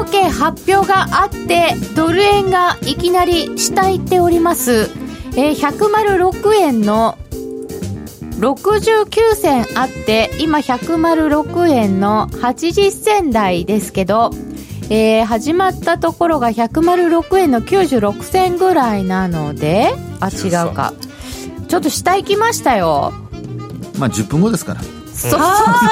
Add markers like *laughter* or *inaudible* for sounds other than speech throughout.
統計発表があってドル円がいきなり下行っております、えー、106円の69銭あって今106円の80銭台ですけど、えー始まったところが106円の96銭ぐらいなのであ違うか。ちょっと下行きましたよ。まあ10分後ですからそそ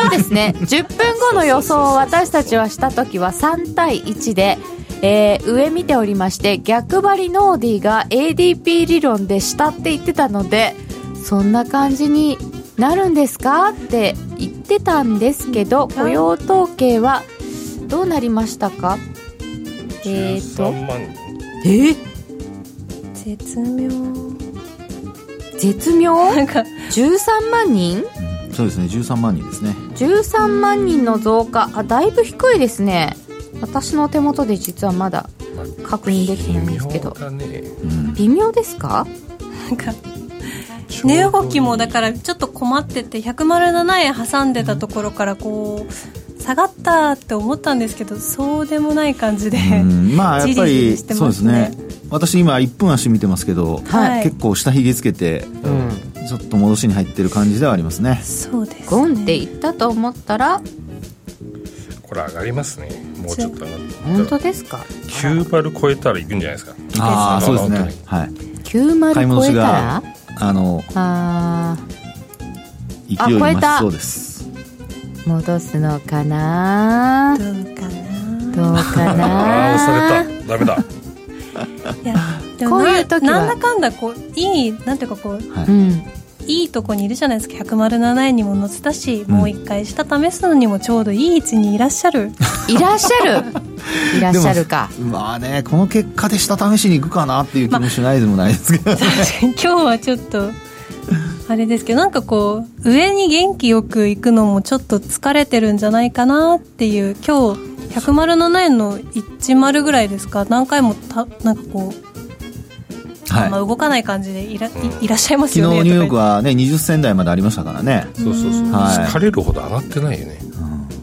うですね。10分後の予想を私たちはした時は3対1で、えー上見ておりまして逆張りノーディーが ADP 理論で下って言ってたのでそんな感じになるんですか？って言ってたんですけど雇用統計はどうなりましたか？えーと。13万。え？ー絶妙。絶妙？なんか。13万人？そうですね13万人ですね。13万人の増加。あだいぶ低いですね。私の手元で実はまだ確認できてないんですけど。微妙だね。うん微妙ですか？なんか値動きもだからちょっと困ってて107円挟んでたところからこう下がったって思ったんですけどそうでもない感じで、うん。まあやっぱじりじりりしてそうですね。ね私今1分足見てますけど、はい。結構下髭つけて、ちょっと戻しに入ってる感じではありますね。そうです、ね、ゴンって言ったと思ったら？これ上がりますね。もうちょっと上がって。本当ですか？90超えたらいくんじゃないですか。ああそうですね。はい。90買い戻し超えたら？があのあ勢いあ超えた。そうです。ー戻すのかな？どうかな？どうかああな？押された。ダメだ。*laughs* いやでもこういう時は。ななんだかんだこういいなんていうかこうはい。うんいいとこにいるじゃないですか。107円にも乗せたし、もう一回下試すのにもちょうどいい位置にいらっしゃる。いらっしゃる。*laughs* いらっしゃるか。まあねこの結果で下試しに行くかなっていう気もしないでもないですけど、*laughs* 今日はちょっとあれですけどなんかこう上に元気よく行くのもちょっと疲れてるんじゃないかなっていう今日107円の10ぐらいですか？何回もたなんかこう、はい。まあ動かない感じでいらいいらっしゃいますよね昨日ニューヨークはね20銭台までありましたからね。そうそうそう。はい。疲れるほど上がってないよね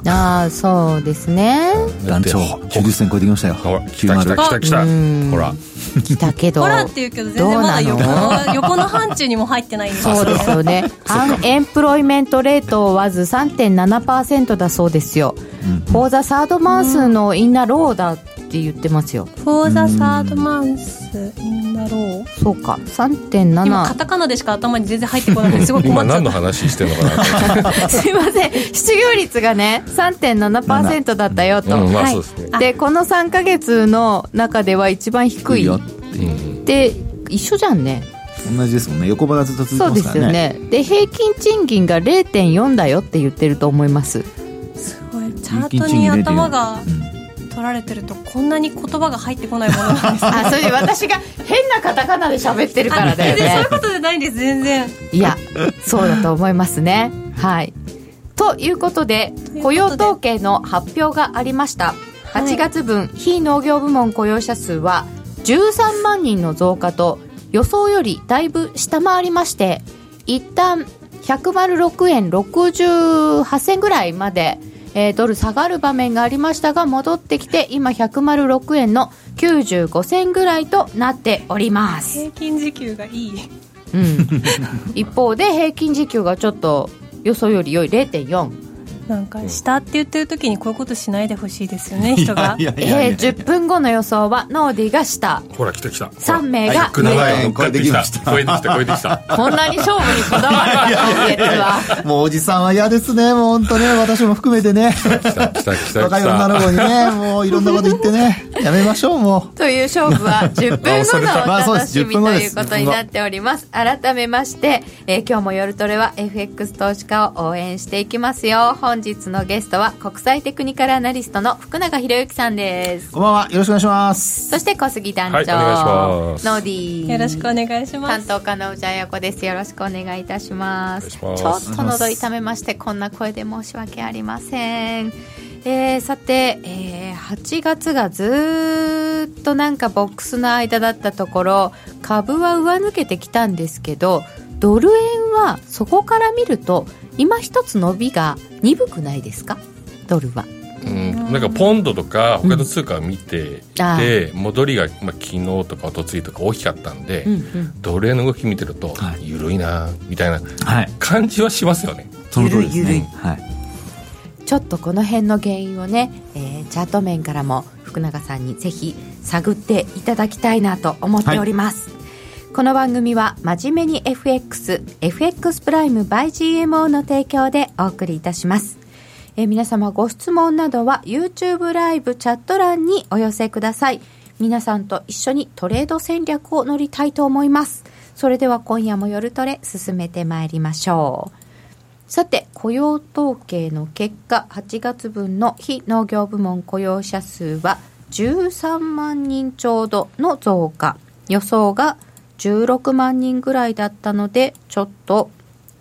ああそうですね。団長だって90銭超えてきましたよ。ほら来た来た90来た来た。うん。ほら。来たけどほらって言うけど全然まだ横の？*laughs* 横の範疇にも入ってないんですそうですよね。*laughs* アンエンプロイメントレートはず3.7%だそうですよ。フォーザサードマンスのインナーローだって言ってますよ。For the third month in the row そうか。今カ3.7。タカナでしか頭に全然入ってこない *laughs* すごい困今っちゃっ何の話してんのかな？*laughs* すいません。失業率がね、3.7%だったよと。うんまあはいそうですねで、この3ヶ月の中では一番低い。で、一緒じゃんね。同じですもんね横ばいがずっと続いてそうでますからすよね。で、平均賃金が0.4だよって言ってると思います。たすごいチャートに頭が取られてるとこんなに言葉が入ってこないものなんですねあ、それで私が変なカタカナで喋ってるからだよね全然そういう。ことじゃないんです全然いや、そうだと思いますね。はい。ということで、で雇用統計の発表がありました。はい8月分、非農業部門雇用者数は13万人の増加と予想よりだいぶ下回りまして、一旦106円68銭ぐらいまで、えードル下がる場面がありましたが戻ってきて今106円の95銭ぐらいとなっております。平均時給がいい。うん、*laughs* 一方で平均時給がちょっと予想より良い0.4、なんか下って言ってる時にこういうことしないでほしいですよね人が。いやいやいや。いやえー、10分後の予想はノーディが下ほら来た来た三名が107円上乗っかってきた。超えてきた超えてきた。こんなに勝負にこだわるか今月はもうおじさんは嫌ですねもう本当ね。私も含めてね。来た来た来た来た。若い女の子にねもういろんなこと言ってね。やめましょうもという勝負は *laughs* 10分後のお楽しみ10分後です。ということになっております。改めまして、えー今日も夜トレは FX 投資家を応援していきますよ。本日のゲストは国際テクニカルアナリストの福永博之さんです。うこんばんは。よろしくお願いします。そして小杉団長、はいお願いします。ノーディー。よろしくお願いします。担当課の内彩子です。よろしくお願いいたします。ちょっと喉痛めましてこんな声で申し訳ありません。えー、さて、えー8月がずーっとなんかボックスの間だったところ株は上抜けてきたんですけどドル円はそこから見ると今一つ伸びが鈍くないですか？ドルは。うん、なんかポンドとか他の通貨を見ていあ。て、戻りが、まあ、昨日とか一昨日とか大きかったんで、うんうん。ドル円の動き見てると、はい。緩いなみたいなはい。感じはしますよね。その通りですね。はい。ちょっとこの辺の原因をね、えーチャート面からも福永さんにぜひ探っていただきたいなと思っております、この番組は真面目に FXFX プライム by GMO の提供でお送りいたします。え皆様ご質問などは YouTube ライブチャット欄にお寄せください。皆さんと一緒にトレード戦略を乗りたいと思います。それでは今夜も夜トレ進めてまいりましょう。さて雇用統計の結果8月分の非農業部門雇用者数は13万人ちょうどの増加。予想が16万人ぐらいだったのでちょっと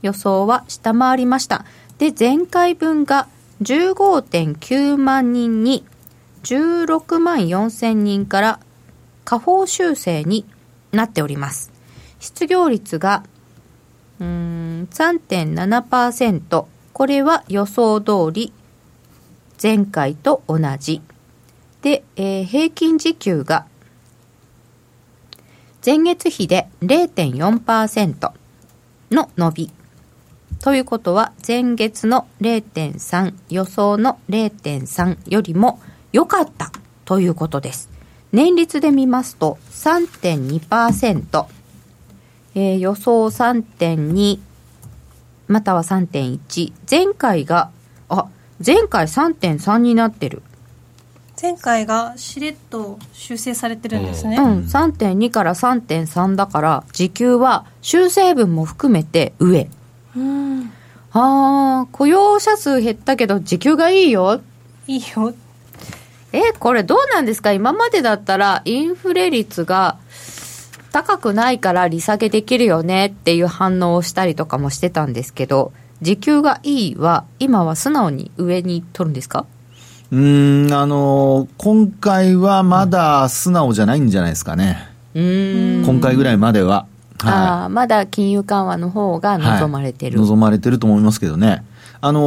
予想は下回りました。で前回分が15.9万人に16万4千人から下方修正になっております。失業率がうーん3.7%これは予想通り前回と同じ。で、えー平均時給が前月比で0.4%の伸び。ということは前月の0.3予想の0.3よりも良かったということです。年率で見ますと3.2%えー予想3.2または3.1前回があ前回3.3になってる。前回がしれっと修正されてるんですね、うん、3.2から3.3だから時給は修正分も含めて上。うん。あー雇用者数減ったけど時給がいいよ。いいよ。えこれどうなんですか？今までだったらインフレ率が高くないから利下げできるよねっていう反応をしたりとかもしてたんですけど時給がいいは今は素直に上に取るんですか？うーんあの今回はまだ素直じゃないんじゃないですかね、うーん。今回ぐらいまでは、あーまだ金融緩和の方が望まれてる、はい望まれてると思いますけどね、あの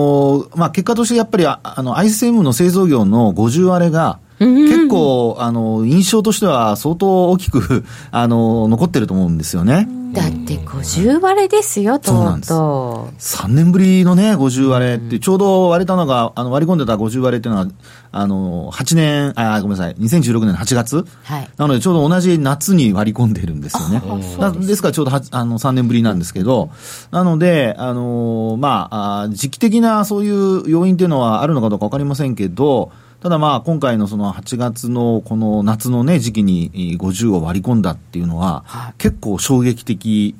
ーまあ、結果としてやっぱりああの ISM の製造業の50割れが、結構、あの印象としては相当大きく *laughs* あの残ってると思うんですよね。だって50割れですよとうんそうなです。と3年ぶりのね、50割れって、ちょうど割れたのが、あの割り込んでた50割れっていうのは、あの、8年、あ、ごめんなさい、2016年8月。はい。なので、ちょうど同じ夏に割り込んでるんですよね。なですから、ちょうどはあの3年ぶりなんですけど、なので、あのまああ、時期的なそういう要因っていうのはあるのかどうかわかりませんけど、ただまあ、今回のその8月のこの夏のね、時期にえー50を割り込んだっていうのは、結構衝撃的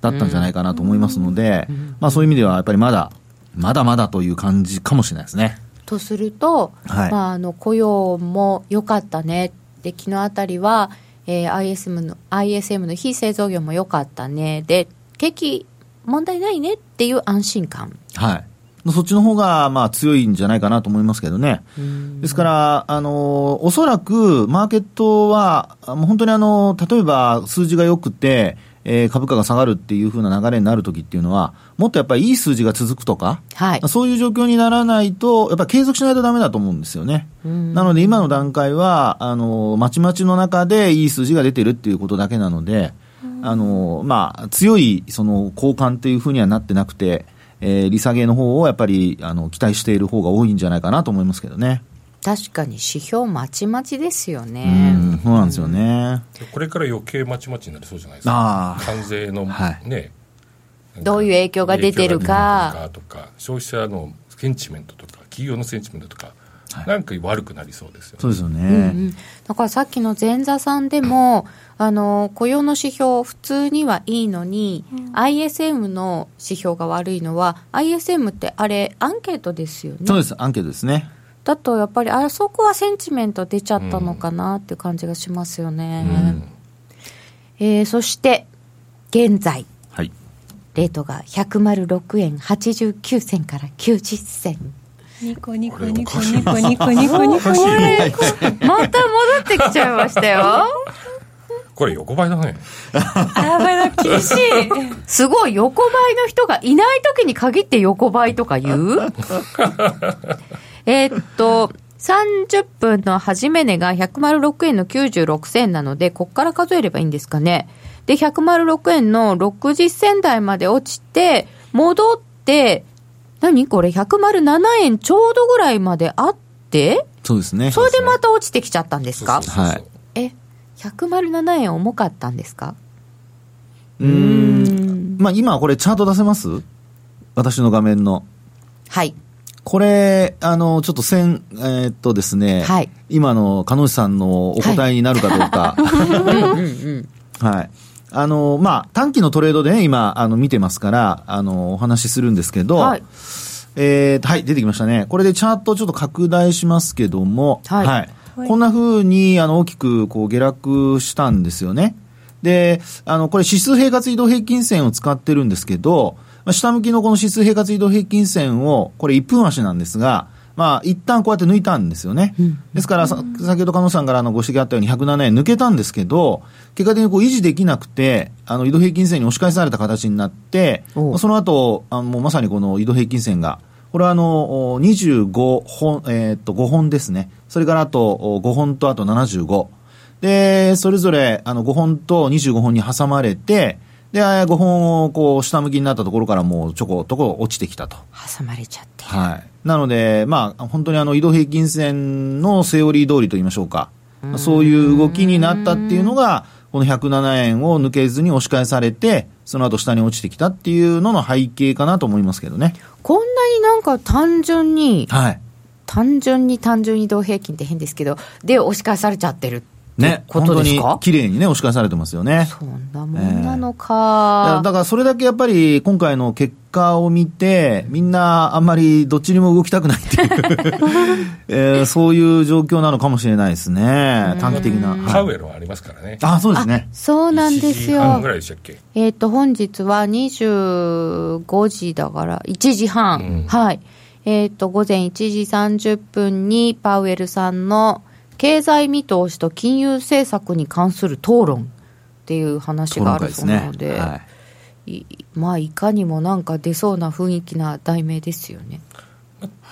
だったんじゃないかなと思いますので、まあそういう意味ではやっぱりまだ、まだまだという感じかもしれないですね。とすると、はいまあ、あの雇用も良かったねで昨日あたりは、えー ISM, の ISM の非製造業も良かったねで景気問題ないねっていう安心感はい。そっちの方が、まあ、強いんじゃないかなと思いますけどね。ですから、あの、おそらく、マーケットは、あもう本当にあの、例えば、数字が良くて、えー株価が下がるっていう風な流れになるときっていうのは、もっとやっぱりいい数字が続くとか、はいそういう状況にならないと、やっぱり継続しないとダメだと思うんですよね。なので今の段階は、あの、まちまちの中でいい数字が出てるっていうことだけなので、あの、まあ、強い、その、交換っていうふうにはなってなくて、えー利下げの方をやっぱり、あの、期待している方が多いんじゃないかなと思いますけどね。確かに指標まちまちですようねん、そうなんですよね。これから余計まちまちになりそうじゃないですか。関税のはい。ね、どういう影響が出てるか。影響が出てるかとか消費者のセンチメントとか企業のセンチメントとか、なんか悪くなりそうですよねそうですよね。うんだからさっきの前座さんでも、あの雇用の指標、普通にはいいのに、ISM の指標が悪いのは、ISM ってあれ、アンケートですよね。そうです、アンケートですね。だとやっぱり、あそこはセンチメント出ちゃったのかなっていう感じがしますよね。えーそして、現在、はい。レートが106円89銭から90銭。ニコニコニコニコニコニコニコまた戻ってきちゃいましたよ。これ横ばいだね。あやばいな厳しい。すごい、横ばいの人がいない時に限って横ばいとか言う？えーっと、30分の始め値が106円の96銭なので、こっから数えればいいんですかね。で、106円の60銭台まで落ちて、戻って、何これ ?107 円ちょうどぐらいまであって？そうですね。それでまた落ちてきちゃったんですか？はい。え、107円重かったんですか？うん。まあ今これチャート出せます？私の画面の。はい。これ、あの、ちょっと線、えー、っとですね、はい、今の鹿野さんのお答えになるかどうか。はい。*laughs* あの、まあ、短期のトレードでね、今、あの、見てますから、あの、お話しするんですけど、はい。えー、はい、出てきましたね。これでチャートちょっと拡大しますけども、はい。はい、こんな風に、あの、大きく、こう、下落したんですよね。で、あの、これ指数平滑移動平均線を使ってるんですけど、下向きのこの指数平滑移動平均線を、これ1分足なんですが、まあ、一旦こうやって抜いたんですよね。うん、ですから、先ほど加納さんからのご指摘あったように107円抜けたんですけど、結果的にこう維持できなくて、あの移動平均線に押し返された形になって、その後、あのもうまさにこの移動平均線が、これはあの25本、えー、っと5本ですね。それからあと5本とあと75。で、それぞれあの5本と25本に挟まれて、で、5本をこう下向きになったところからもうちょこちょこ落ちてきたと。挟まれちゃって。はい。なので、まあ、本当にあの移動平均線のセオリー通りと言いましょうか。うそういう動きになったっていうのが、この107円を抜けずに押し返されて、その後下に落ちてきたっていうのの背景かなと思いますけどね。こんなになんか単純に、はい。単純に単純移動平均って変ですけど、で押し返されちゃってるね、本当に綺麗にね、押し返されてますよね。そんなもんなのか、えー、だからそれだけやっぱり今回の結果を見て、みんなあんまりどっちにも動きたくないっていう *laughs* えー、そういう状況なのかもしれないですね。短期的な。パウエルはありますからね。あ、そうですね。そうなんですよ。1時半ぐらいでしたっけ？えっ、と、本日は25時だから、1時半。うん、はい。えっ、と、午前1時30分にパウエルさんの経済見通しと金融政策に関する討論っていう話があるそうなので、ね。はい、まあいかにもなんか出そうな雰囲気な題名ですよね。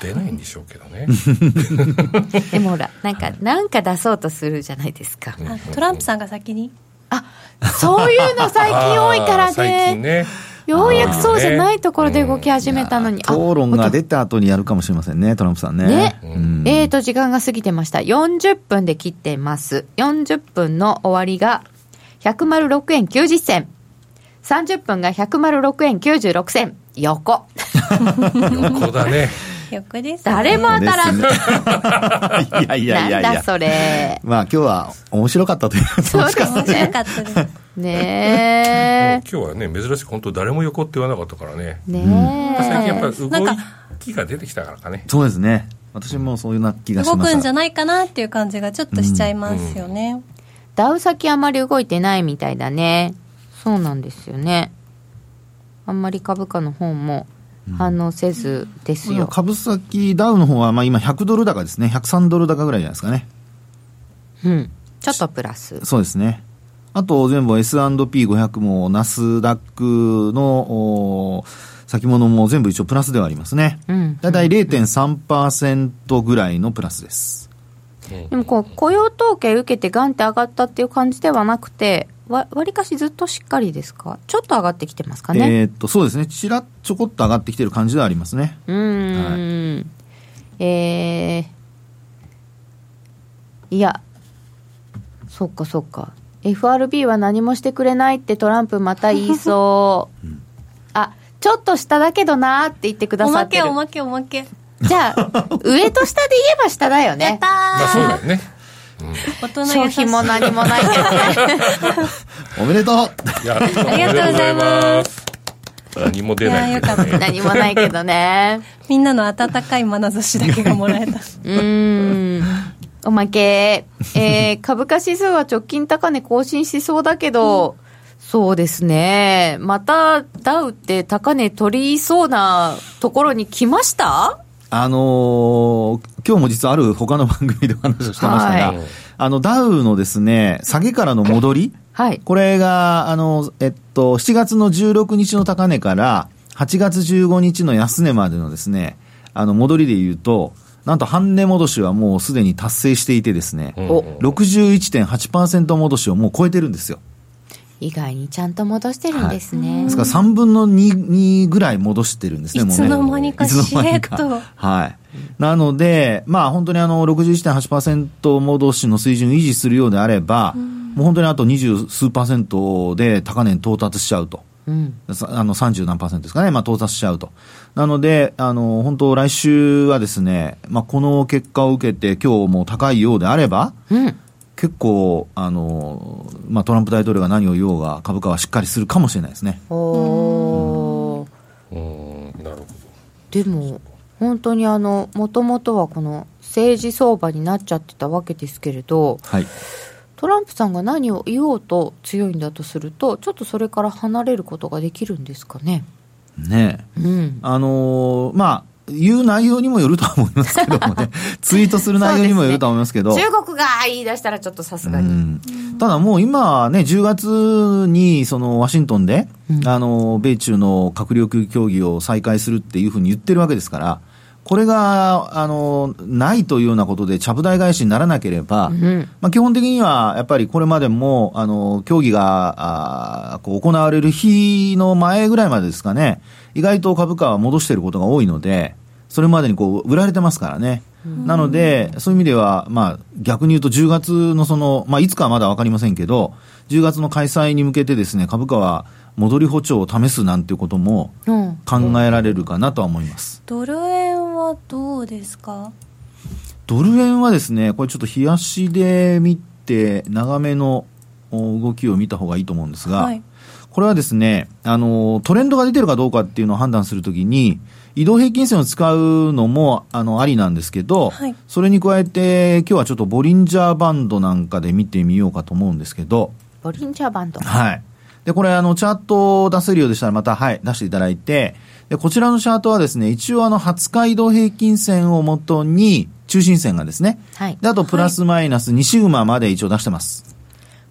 出ないんでしょうけどね。*laughs* でもほらなんかなんか出そうとするじゃないですか。トランプさんが先に？あそういうの最近多いからね。*laughs* 最近ねようやくそうじゃないところで動き始めたのに。討論が出た後にやるかもしれませんね、トランプさんね。ね。うん、えーと、時間が過ぎてました。40分で切ってます。40分の終わりが106円90銭。30分が106円96銭。横。*laughs* 横だね。横です、ね、誰も当たらず。*laughs* いやいやいやなんだそれ。まあ今日は面白かったというそうですね。面白かったです。ね今日はね、珍しく本当誰も横って言わなかったからね。ね最近やっぱり動きが出てきたからかね。そうですね。私もそういうな気がします動くんじゃないかなっていう感じがちょっとしちゃいますよね。うんうん、ダウ先あまり動いてないみたいだね。そうなんですよね。あんまり株価の方も反応せずですよ。株先ダウの方はまあ今100ドル高ですね。103ドル高ぐらいじゃないですかね。うん。ちょっとプラス。そうですね。あと全部 S&P500 もナスダックの先物も全部一応プラスではありますね。うん、だいたい0.3%ぐらいのプラスです。でもこう雇用統計受けてガンって上がったっていう感じではなくて、わりかしずっとしっかりですか？ちょっと上がってきてますかね？えっと、そうですね。ちらちょこっと上がってきてる感じではありますね。うん。はい、えー、いや、そっかそっか。FRB は何もしてくれないってトランプまた言いそう。*laughs* うん、あ、ちょっと下だけどなって言ってくださってる。おまけおまけおまけ。じゃあ、上と下で言えば下だよね。やったー。まあそうだよね。うん、商品も何もないけどね。おめでとうありがとうございます。何も出ない、ね、何もないけどね。みんなの温かい眼差しだけがもらえた。うん。おまけ、えー、株価指数は直近高値更新しそうだけど、うん、そうですね。またダウって高値取りそうなところに来ました？あのー、今日も実はある他の番組でお話をしてましたが、はい、あの、ダウのですね、下げからの戻り、はい。これが、あの、えっと、7月の16日の高値から、8月15日の安値までのですね、あの、戻りで言うと、なんと半値戻しはもうすでに達成していてですね、うんお61.8%戻しをもう超えてるんですよ。意外にちゃんと戻してるんですね。ですから3分の 2, 2ぐらい戻してるんですね、もうね。いつの間にかしれっと。はい。なので、まあ本当にあの61.8%戻しの水準を維持するようであれば、もう本当にあと二十数パーセントで高値に到達しちゃうと。うん。さあの30何パーセントですかね、まあ、到達しちゃうと。なので、あの、本当来週はですね、まあ、この結果を受けて今日も高いようであれば、うん。結構、あの、まあ、トランプ大統領が何を言おうが株価はしっかりするかもしれないですね。おー。うんなるほどでも、本当にあの、もともとはこの政治相場になっちゃってたわけですけれど、はい。トランプさんが何を言おうと強いんだとすると、ちょっとそれから離れることができるんですかね。ねえうん。あのまあ、言う内容にもよるとは思いますけどもね、*laughs* ツイートする内容にもよるとは思いますけど、中国が言い出したらちょっとさすがに。うんただもう今ね、10月にそのワシントンで、うんあの、米中の閣僚級協議を再開するっていうふうに言ってるわけですから、これが、あの、ないというようなことで、ちゃぶ台返しにならなければ、うんまあ、基本的には、やっぱりこれまでも、あの、協議が、こう行われる日の前ぐらいまでですかね、意外と株価は戻していることが多いので、それまでにこう、売られてますからね。なので、そういう意味では、まあ、逆に言うと10月のその、まあ、いつかはまだわかりませんけど、10月の開催に向けてですね、株価は戻り歩調を試すなんていうこともうん。考えられるかなとは思います。ドル円はどうですか？ドル円はですね、これちょっと冷やしで見て、長めのお動きを見た方がいいと思うんですが、はいこれはですね、あの、トレンドが出てるかどうかっていうのを判断するときに、移動平均線を使うのも、あの、ありなんですけど、はいそれに加えて、今日はちょっとボリンジャーバンドなんかで見てみようかと思うんですけど、ボリンジャーバンド。はい。で、これ、あの、チャートを出せるようでしたら、また、はい、出していただいて、で、こちらのチャートはですね、一応、あの、20日移動平均線をもとに、中心線がですね、はい。で、あと、プラスマイナス2シグマまで一応出してます。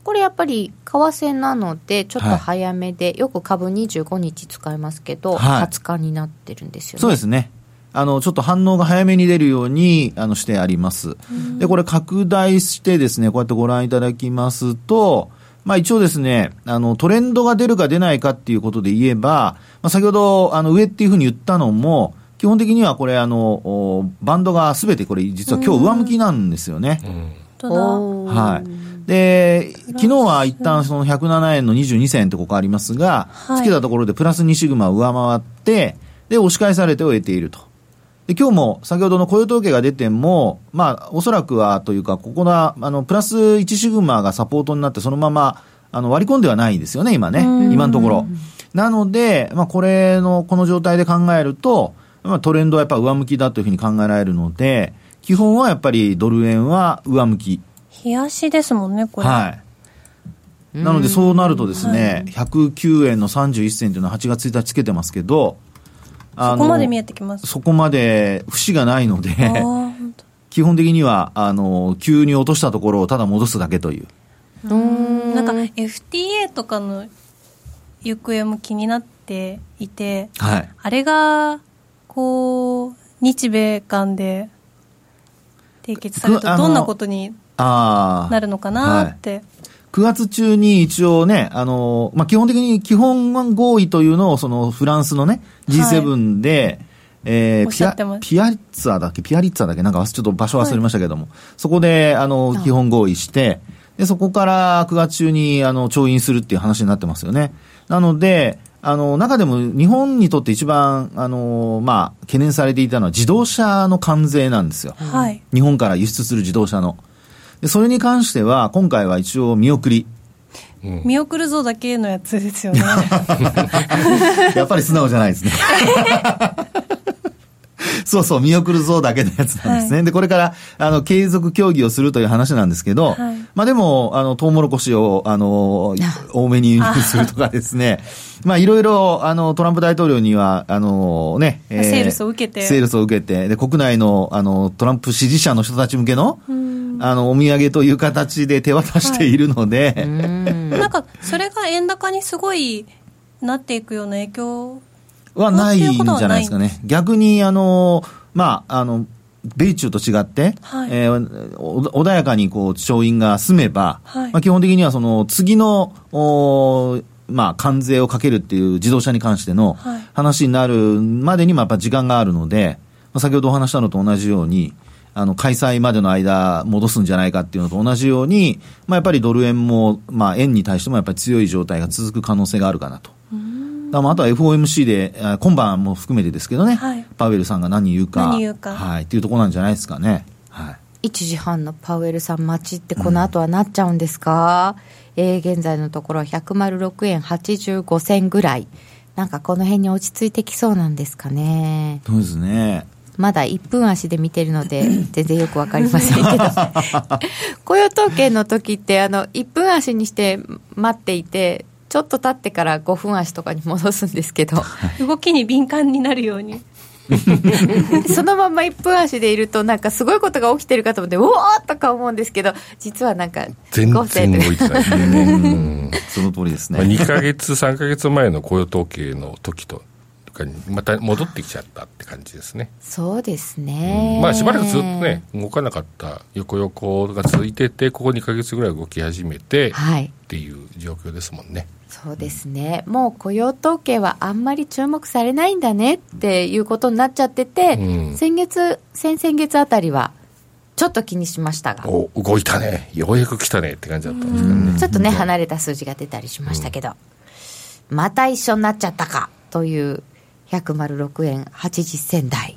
これやっぱり為替なのでちょっとはい早めで、よく株25日使いますけど、はい20日になってるんですよねそうですね。あの、ちょっと反応が早めに出るように、あの、してあります。で、これ拡大してですね、こうやってご覧いただきますと、まあ一応ですね、あの、トレンドが出るか出ないかっていうことで言えば、まあ先ほど、あの、上っていうふうに言ったのも、基本的にはこれ、あの、おバンドがすべてこれ、実は今日上向きなんですよね。はい。で、昨日は一旦その107円の22銭ってここありますが、はいつけたところでプラス2シグマを上回って、で、押し返されて終えていると。で、今日も先ほどの雇用統計が出ても、まあ、おそらくはというか、ここが、あの、プラス1シグマがサポートになって、そのまま、あの、割り込んではないですよね、今ね。今のところ。なので、まあ、これの、この状態で考えると、まあ、トレンドはやっぱ上向きだというふうに考えられるので、基本はやっぱりドル円は上向き。冷やしですもんねこれ、はい。なので、そうなるとですね、109円の31銭というのは8月1日つけてますけど、あのそこまで見えてきますそこまで節がないので、*laughs* 基本的には、あの、急に落としたところをただ戻すだけという。うんなんか FTA とかの行方も気になっていてはい。あれがこう日米間で締結されるとどんなことに。なるのかなって、9月中に一応ね、あの、まあ、基本的に基本合意というのを、そのフランスのね、G7 で、えーおっしピアピアリッツァだっけ？ピアリッツァだっけ？なんかちょっと場所忘れましたけども、そこで、あの、基本合意して、で、そこから9月中に、あの、調印するっていう話になってますよね。なので、あの、中でも日本にとって一番、あの、まあ、懸念されていたのは自動車の関税なんですよ。はい。日本から輸出する自動車の。で、それに関しては、今回は一応見送り。うん見送るぞだけのやつですよね *laughs* やっぱり素直じゃないですね。*laughs* *laughs* そうそう、見送るぞだけのやつなんですね。はで、これから、あの、継続協議をするという話なんですけど、はい。まあでも、あの、トウモロコシを、あの、多めに輸入するとかですね、まあいろいろ、あの、トランプ大統領には、あの、ね、セールスを受けて。セールスを受けて、で、国内の、あの、トランプ支持者の人たち向けの、あの、お土産という形で手渡しているので、うん。なんかそれが円高にすごいなっていくような影響はないんじゃないですかね。逆に、あの、まあ、あの、米中と違って、はい。えーお穏やかにこう勝因が済めば、はい。まあ、基本的にはその次の、おーまあ、関税をかけるっていう自動車に関してのはい。話になるまでにもやっぱ時間があるので、まあ、先ほどお話したのと同じように、あの開催までの間、戻すんじゃないかっていうのと同じように、まあ、やっぱりドル円も、まあ、円に対してもやっぱり強い状態が続く可能性があるかなと。ああとは FOMC で、あ今晩も含めてですけどね、はい。パウエルさんが何言うか、何言うか。はい、っていうところなんじゃないですかね。はい。1時半のパウエルさん待ちってこの後はなっちゃうんですか、えー現在のところ106円85銭ぐらい。なんかこの辺に落ち着いてきそうなんですかね。そうですね。まだ1分足で見てるので *laughs* 全然よくわかりませんけど *laughs* 雇用統計の時ってあの1分足にして待っていてちょっと経ってから5分足とかに戻すんですけど動きに敏感になるように *laughs* そのまま1分足でいるとなんかすごいことが起きてるかと思ってうおーとか思うんですけど実はなんか全5銭然動いてないね。うんその通りですね。まあ、2ヶ月、3ヶ月前の雇用統計の時とかにまた戻ってきちゃったって感じですね。そうですね、まあしばらくずっとね、動かなかった横横が続いてて、ここ2ヶ月ぐらい動き始めて、はいっていう状況ですもんね。そうですね。もう雇用統計はあんまり注目されないんだねっていうことになっちゃってて、うん。先月先々月あたりはちょっと気にしましたが。お動いたね、ようやく来たねって感じだったんですけどね。ちょっとね離れた数字が出たりしましたけど、また一緒になっちゃったかという106円80銭台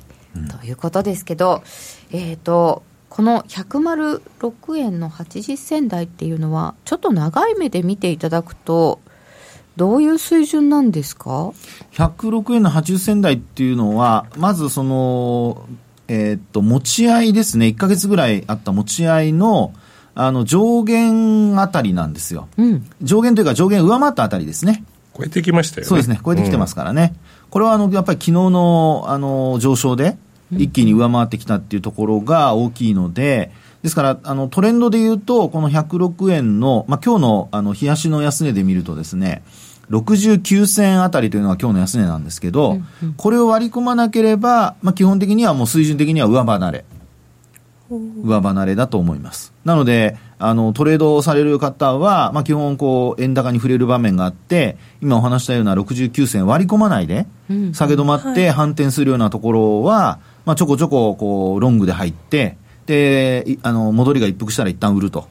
ということですけど、えっ、とこの106円の80銭台っていうのはちょっと長い目で見ていただくとどういう水準なんですか？106円の80銭台っていうのは、まずその、えーっと、持ち合いですね、1ヶ月ぐらいあった持ち合いの、あの、上限あたりなんですよ。うん上限というか上限上回ったあたりですね。超えてきましたよね。そうですね、超えてきてますからね。これはあの、やっぱり昨日の、あの、上昇で、一気に上回ってきたっていうところが大きいので、ですから、あの、トレンドで言うと、この106円の、まあ、今日の、あの、冷やしの安値で見るとですね、69銭あたりというのが今日の安値なんですけど、これを割り込まなければ、まあ、基本的にはもう水準的には上離れ。上離れだと思います。なので、あの、トレードをされる方は、まあ、基本、こう、円高に触れる場面があって、今お話したような69銭割り込まないで、下げ止まって反転するようなところは、まあ、ちょこちょこ、こう、ロングで入って、で、いあの、戻りが一服したら一旦売ると。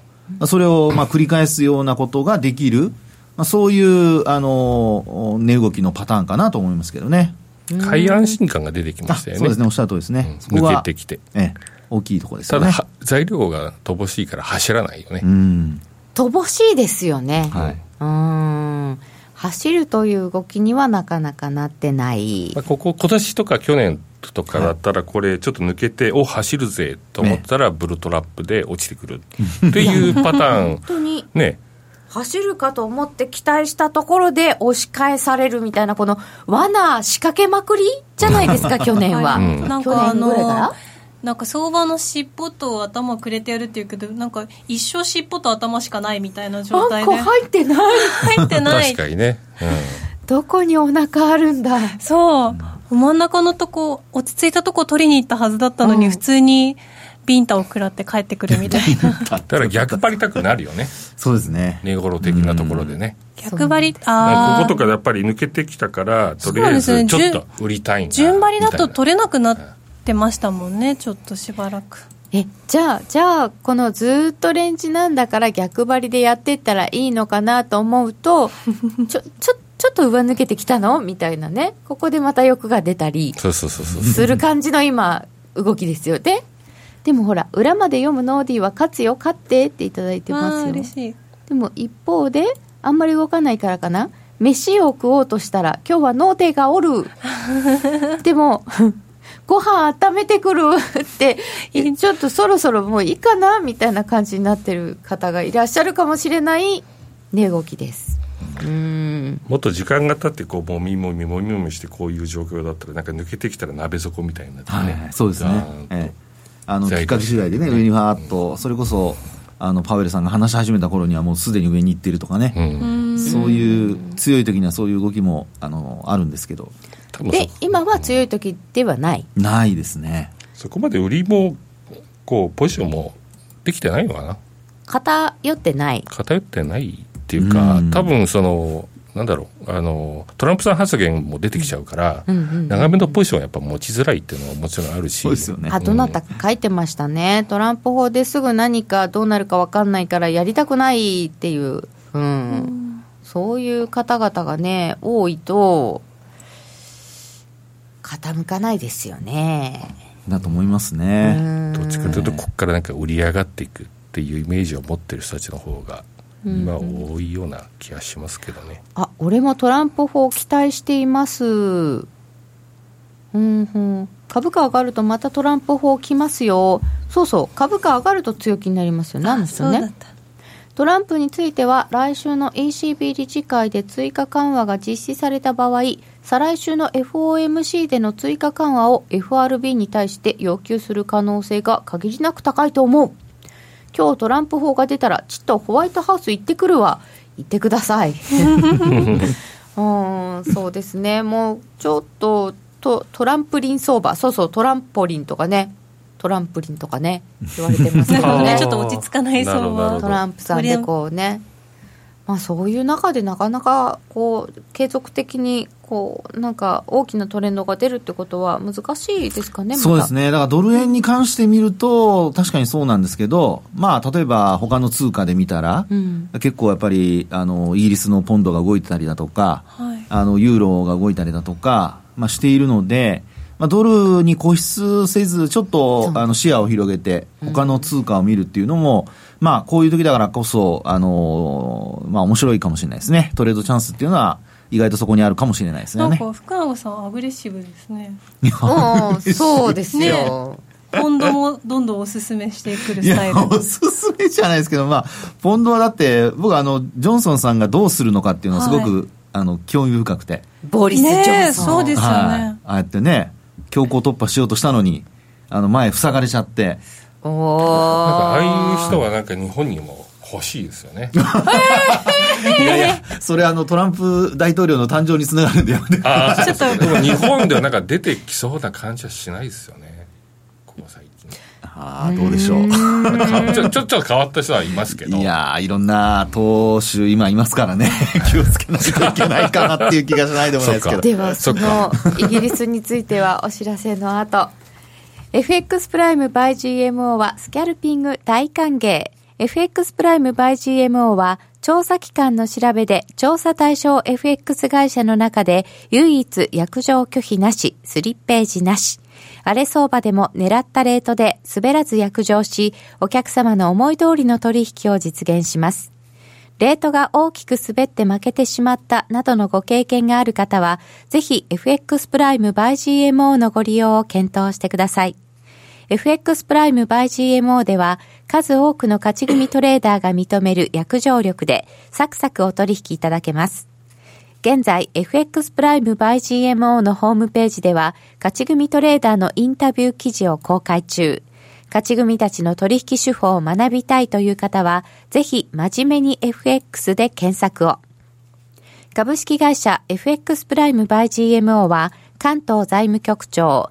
それを、まあ、繰り返すようなことができる、まあ、そういう、あの、値動きのパターンかなと思いますけどね。買い安心感が出てきまあしたよね。そうですね、おっしゃる通りですね。そこは抜けてきて。ええ、大きいところですよね。ただは、材料が乏しいから走らないよね。うん。乏しいですよね、はい。うーん走るという動きにはなかなかなってないまあ、ここ、今年とか去年とかだったら、これちょっと抜けて、お走るぜと思ったら、ブルトラップで落ちてくる。っていうパターン。本、当にね、走るかと思って期待したところで押し返されるみたいなこの罠仕掛けまくりじゃないですか *laughs* 去年は、うん。なんかあ去年ぐらいからのなんか相場の尻尾と頭くれてやるっていうけどなんか一生尻尾と頭しかないみたいな状あんこ態で。入ってない入ってない。確かにね。*laughs* どこにお腹あるんだ。そう真ん中のとこ落ち着いたとこ取りに行ったはずだったのに、うん普通にビンタを食らって帰ってくるみたいな *laughs* だから逆張りたくなるよね。*laughs* そうですね。値頃的なところでね。逆張りこああことかやっぱり抜けてきたから、とりあえずちょっと売りたいな。順張りだと取れなくなってましたもんねちょっとしばらくえじゃあじゃあこのずっとレンジなんだから逆張りでやっていったらいいのかなと思うと *laughs* ちょちょちょっと上抜けてきたの？みたいなね。ここでまた欲が出たり。する感じの今動きですよ。ねでもほら裏まで読むノーディーは勝つよ勝ってっていただいてますよ。嬉しい。でも一方であんまり動かないからかな。飯を食おうとしたら今日はノーデーがおる。*laughs* でも *laughs* ご飯温めてくる。ってちょっとそろそろもういいかなみたいな感じになってる方がいらっしゃるかもしれない値動きです。うんもっと時間が経ってこうもみもみもみもみしてこういう状況だったらなんか抜けてきたら鍋底みたいになってはい、ね、そうですね。ええ。あの、きっかけ次第でね、上にファーっと、それこそ、あの、パウエルさんが話し始めた頃にはもうすでに上に行ってるとかね。うん、そういう、強い時にはそういう動きも、あの、あるんでですけど、で今は強い時ではない。ないですね。そこまで売りもこうポジションもできてないのかな？偏ってない。偏ってないっていうか、うん。多分そのなんだろうあのトランプさん発言も出てきちゃうから、うんうんうん。長めのポジションはやっぱ持ちづらいっていうのはもちろんあるし。そうですよね。あどなたか書いてましたね、トランプ法ですぐ何かどうなるか分かんないからやりたくないっていう、うん。そういう方々がね、多いと、傾かないですよね。だと思いますうね。ん。どっちかというとここからなんか売り上がっていくっていうイメージを持ってる人たちの方が今多いような気がしますけどね、あ俺もトランプ法期待しています。うんうん、株価上がるとまたトランプ法来ますよ。そうそう、株価上がると強気になりますよね。あの人ね。そうだったトランプについては来週の ECB 理事会で追加緩和が実施された場合再来週の FOMC での追加緩和を FRB に対して要求する可能性が限りなく高いと思う今日トランプ法が出たらちっとホワイトハウス行ってくるわ。行ってください。*laughs* うんそうですね。もうちょっととトランプリン相場。そうそうトランポリンとかね。トランプリンとかね。言われてますけどね。*laughs* ちょっと落ち着かない相場。トランプさんでこうね、まあ、そういう中でなかなかこう継続的にこうなんか大きなトレンドが出るってことは難しいですかね、また。そうですね。だからドル円に関して見ると、確かにそうなんですけど、まあ、例えば他の通貨で見たら、うん。結構やっぱり、あの、イギリスのポンドが動いてたりだとか、はい。あの、ユーロが動いたりだとか、まあ、しているので、まあ、ドルに固執せず、ちょっと、あの、視野を広げて、他の通貨を見るっていうのも、まあ、こういう時だからこそ、あの、まあ、面白いかもしれないですね。トレードチャンスっていうのは、意外とそこにあるかもしれないですよね。なんか福永さんアグレッシブですね。うんそうですよ、ポンドもどんどんおすすめしてくるスタイル、おすすめじゃないですけど、まあ、ポンドはだって、僕あの、ジョンソンさんがどうするのかっていうのはすごく、はあの、興味深くて。ボリス・ジョンソン、そうですよね。はい。ああやってね、強行突破しようとしたのに、あの、前塞がれちゃって、おなんかああいうー人はなんか日本にも欲しいですよね。*laughs* いやいや、それあの、トランプ大統領の誕生につながるんでやめて。ああちょっと。でも日本ではなんか出てきそうな感じはしないですよね。ここ最近。ああ、どうでしょう。ちょちょっと変わった人はいますけど。いやーいろんな投手今いますからね、*laughs* 気をつけないといけないかなっていう気がしないでもないですけど。ではそのイギリスについてはお知らせの後。FX プライム by GMO はスキャルピング大歓迎 FX プライム by GMO は調査機関の調べで調査対象 FX 会社の中で唯一約定拒否なし、スリッページなし。荒れ相場でも狙ったレートで滑らず約定し、お客様の思い通りの取引を実現します。レートが大きく滑って負けてしまったなどのご経験がある方は、ぜひ FX プライム by GMO のご利用を検討してください。FX プライム by GMO では、数多くの勝ち組トレーダーが認める約定力で、サクサクお取引いただけます。現在、FX プライム by GMO のホームページでは、勝ち組トレーダーのインタビュー記事を公開中。勝ち組たちの取引手法を学びたいという方は、ぜひ真面目に FX で検索を。株式会社 FX プライムバイ GMO は関東財務局長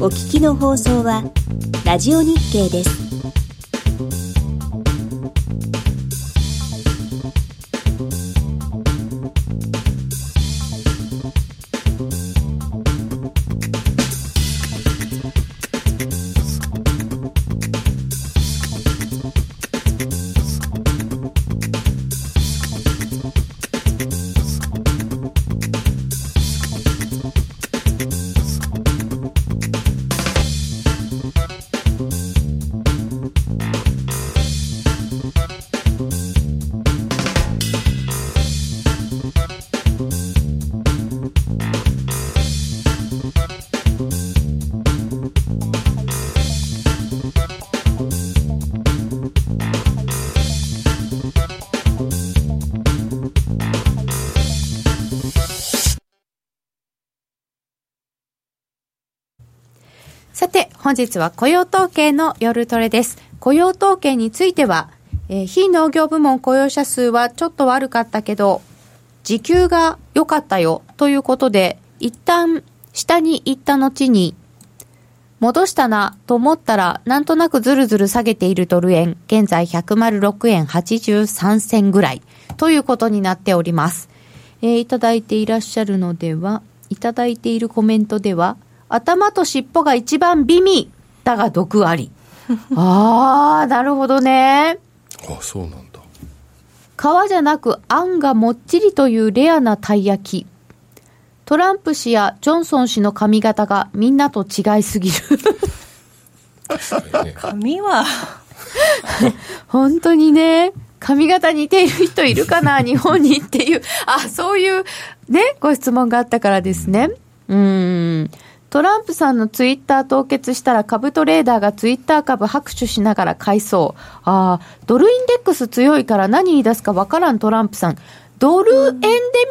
お聞きの放送はラジオ日経です。本日は雇用統計の夜トレです。雇用統計については、えー非農業部門雇用者数はちょっと悪かったけど、時給が良かったよということで、一旦下に行った後に、戻したなと思ったら、なんとなくずるずる下げているドル円、現在106円83銭ぐらいということになっております。えーいただいていらっしゃるのでは、いただいているコメントでは、頭と尻尾が一番美味だが毒あり。*laughs* あー、なるほどね。あそうなんだ皮じゃなくあんがもっちりというレアなたい焼き。トランプ氏やジョンソン氏の髪型がみんなと違いすぎる。ね髪は、*laughs* 本当にね、髪型似ている人いるかな *laughs* 日本にっていう、あ、そういうね、ご質問があったからですね。うーん。トランプさんのツイッター凍結したら株トレーダーがツイッター株拍手しながら買いそう。ああ、ドルインデックス強いから何言い出すかわからんトランプさん。ドル円で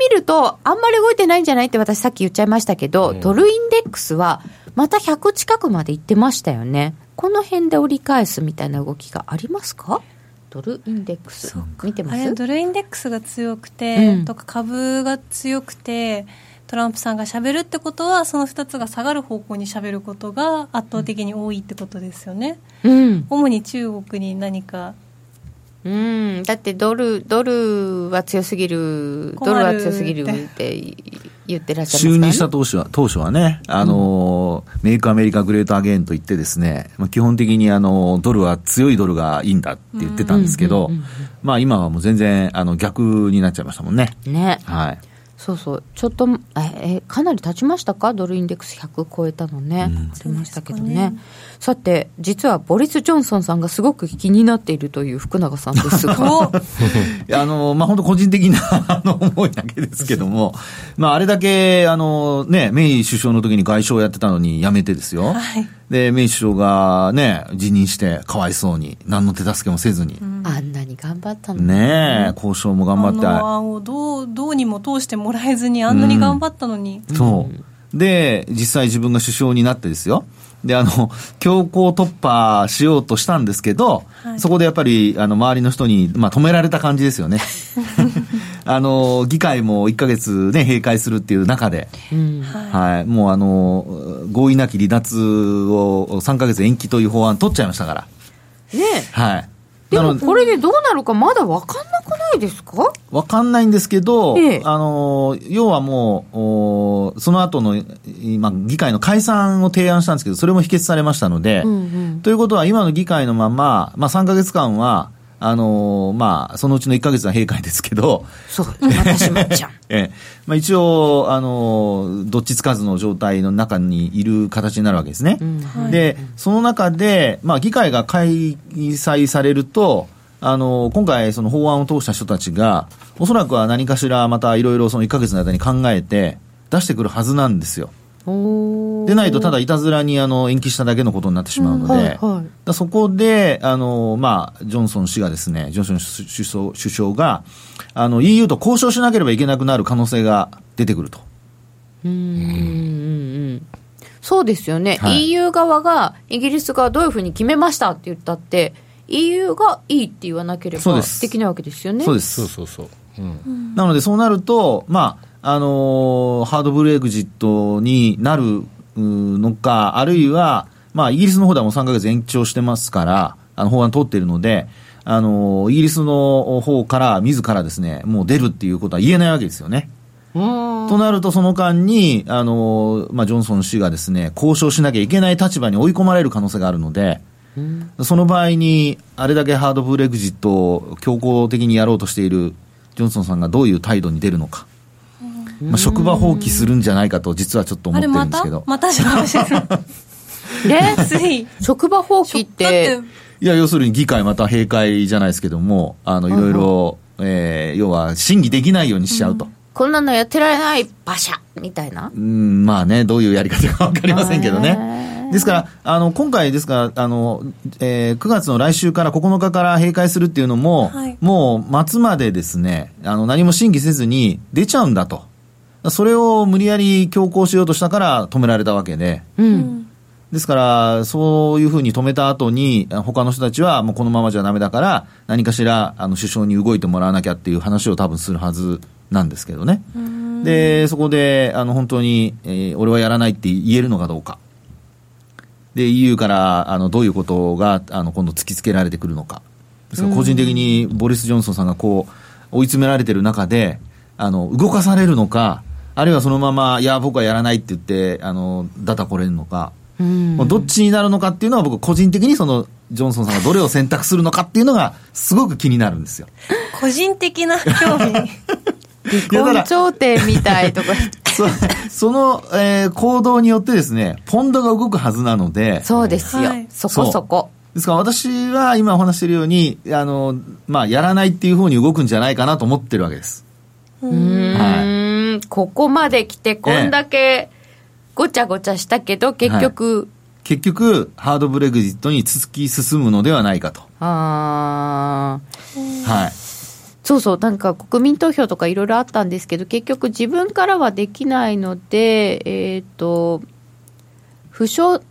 見ると、あんまり動いてないんじゃないって私さっき言っちゃいましたけど、ドルインデックスはまた100近くまで行ってましたよね。この辺で折り返すみたいな動きがありますか？ドルインデックス。見てます？あれドルインデックスが強くて、うんとか株が強くてトランプさんがしゃべるってことはその2つが下がる方向にしゃべることが圧倒的に多いってことですよね、うん。主に中国に何かうん。だってドル、ドルは強すぎる、ドルは強すぎるって言ってらっしゃいますか？ら、ね。就任した当初は、当初はね、あのーメイクアメリカグレートアゲインと言ってですね、まあ、基本的にあの、ドルは強いドルがいいんだって言ってたんですけど、まあ今はもう全然、あの、逆になっちゃいましたもんね。ね。はい。そうそう。ちょっと、え、えかなり経ちましたか？ドルインデックス100超えたのね。ありましたけどね。ねさて、実はボリス・ジョンソンさんがすごく気になっているという福永さんですが。*laughs* *laughs* あの、まあ、本当個人的な *laughs* あの思いだけですけども、まあ、あれだけ、あの、ね、メイ首相の時に外相やってたのに辞めてですよ。はいで、メイ首相がね、辞任して、かわいそうに、何の手助けもせずに。あんなに頑張ったの？ねえ、交渉も頑張って。あの案をどうどうにも通してもらえずにあんなに頑張ったのに、そう。で、実際自分が首相になってですよ。で、あの、強行突破しようとしたんですけど、はいそこでやっぱり、あの、周りの人に、まあ、止められた感じですよね。*laughs* あの、議会も1ヶ月ね、閉会するっていう中で、うん。はい、もうあの、合意なき離脱を3ヶ月延期という法案取っちゃいましたから。ねはい。でもこれでどうなるかまだ分かんなくないですか？わかんないんですけど、ええ。あの、要はもう、おその後の、今、議会の解散を提案したんですけど、それも否決されましたので、うんうん。ということは、今の議会のまま、まあ、3ヶ月間は、あのまあ、そのうちの1ヶ月は閉会ですけど、そう、またしまっちゃう。*laughs* ええまあ、一応、あのどっちつかずの状態の中にいる形になるわけですね。はいで、その中で、まあ、議会が開催されると、あの今回、その法案を通した人たちが、おそらくは何かしらまたいろいろその1ヶ月の間に考えて、出してくるはずなんですよ。でないと、ただいたずらにあの延期しただけのことになってしまうので、はいはい。だそこで、あの、まあ、ジョンソン氏がですね、ジョンソン首相首相が、あの、EU と交渉しなければいけなくなる可能性が出てくると。うんうんうんうん。そうですよね、はい。EU 側がイギリスがどういうふうに決めましたって言ったって EU がいいって言わなければそうです。できないわけですよね。そうです。そうそうそう、うん。なので、そうなると、まあ、あのーハードブレグジットになるのか、あるいは、まあ、イギリスの方ではもう3ヶ月延長してますから、あの、法案通っているので、あのーイギリスの方から自らですね、もう出るっていうことは言えないわけですよね。うんとなると、その間に、あのーまあ、ジョンソン氏がですね、交渉しなきゃいけない立場に追い込まれる可能性があるので、その場合に、あれだけハードブレグジットを強行的にやろうとしているジョンソンさんがどういう態度に出るのか。まあ、職場放棄するんじゃないかと、実はちょっと思ってるんですけど。また？じゃないねつい。職場放棄って？ていや、要するに議会また閉会じゃないですけども、あの、いろいろ、えー要は審議できないようにしちゃうと。こんなのやってられないバシャみたいな？うん、まあね、どういうやり方かわかりませんけどへね。ー。ですから、あの、今回ですから、あの、えー9月の来週から9日から閉会するっていうのも、はい。もう末までですね、あの、何も審議せずに出ちゃうんだと。それを無理やり強行しようとしたから止められたわけで、ううんんですから、そういうふうに止めた後に、他の人たちはもうこのままじゃダメだから、何かしらあの首相に動いてもらわなきゃっていう話を多分するはずなんですけどね。で、そこで、あの、本当に、えー俺はやらないって言えるのかどうか。で、EU から、あの、どういうことが、あの、今度突きつけられてくるのか。ですから、個人的にボリス・ジョンソンさんがこう、追い詰められてる中で、あの、動かされるのか、あるいはそのまま、いや、僕はやらないって言って、あの、ダダこれるのか、うんもうどっちになるのかっていうのは僕個人的にその、ジョンソンさんがどれを選択するのかっていうのが、すごく気になるんですよ。個人的な興味離婚調停みたいとか。*laughs* そその、えー行動によってですね、ポンドが動くはずなので、そうですよ。はいそこそこ。ですから私は今お話しているように、あの、まあ、やらないっていう方に動くんじゃないかなと思ってるわけです。うーん、ここまで来てこんだけごちゃごちゃしたけど、結局、結局、ハードブレグジットに突き進むのではないかと。あー。はい。そうそう、なんか国民投票とかいろいろあったんですけど、結局自分からはできないので、えっ、と、不承、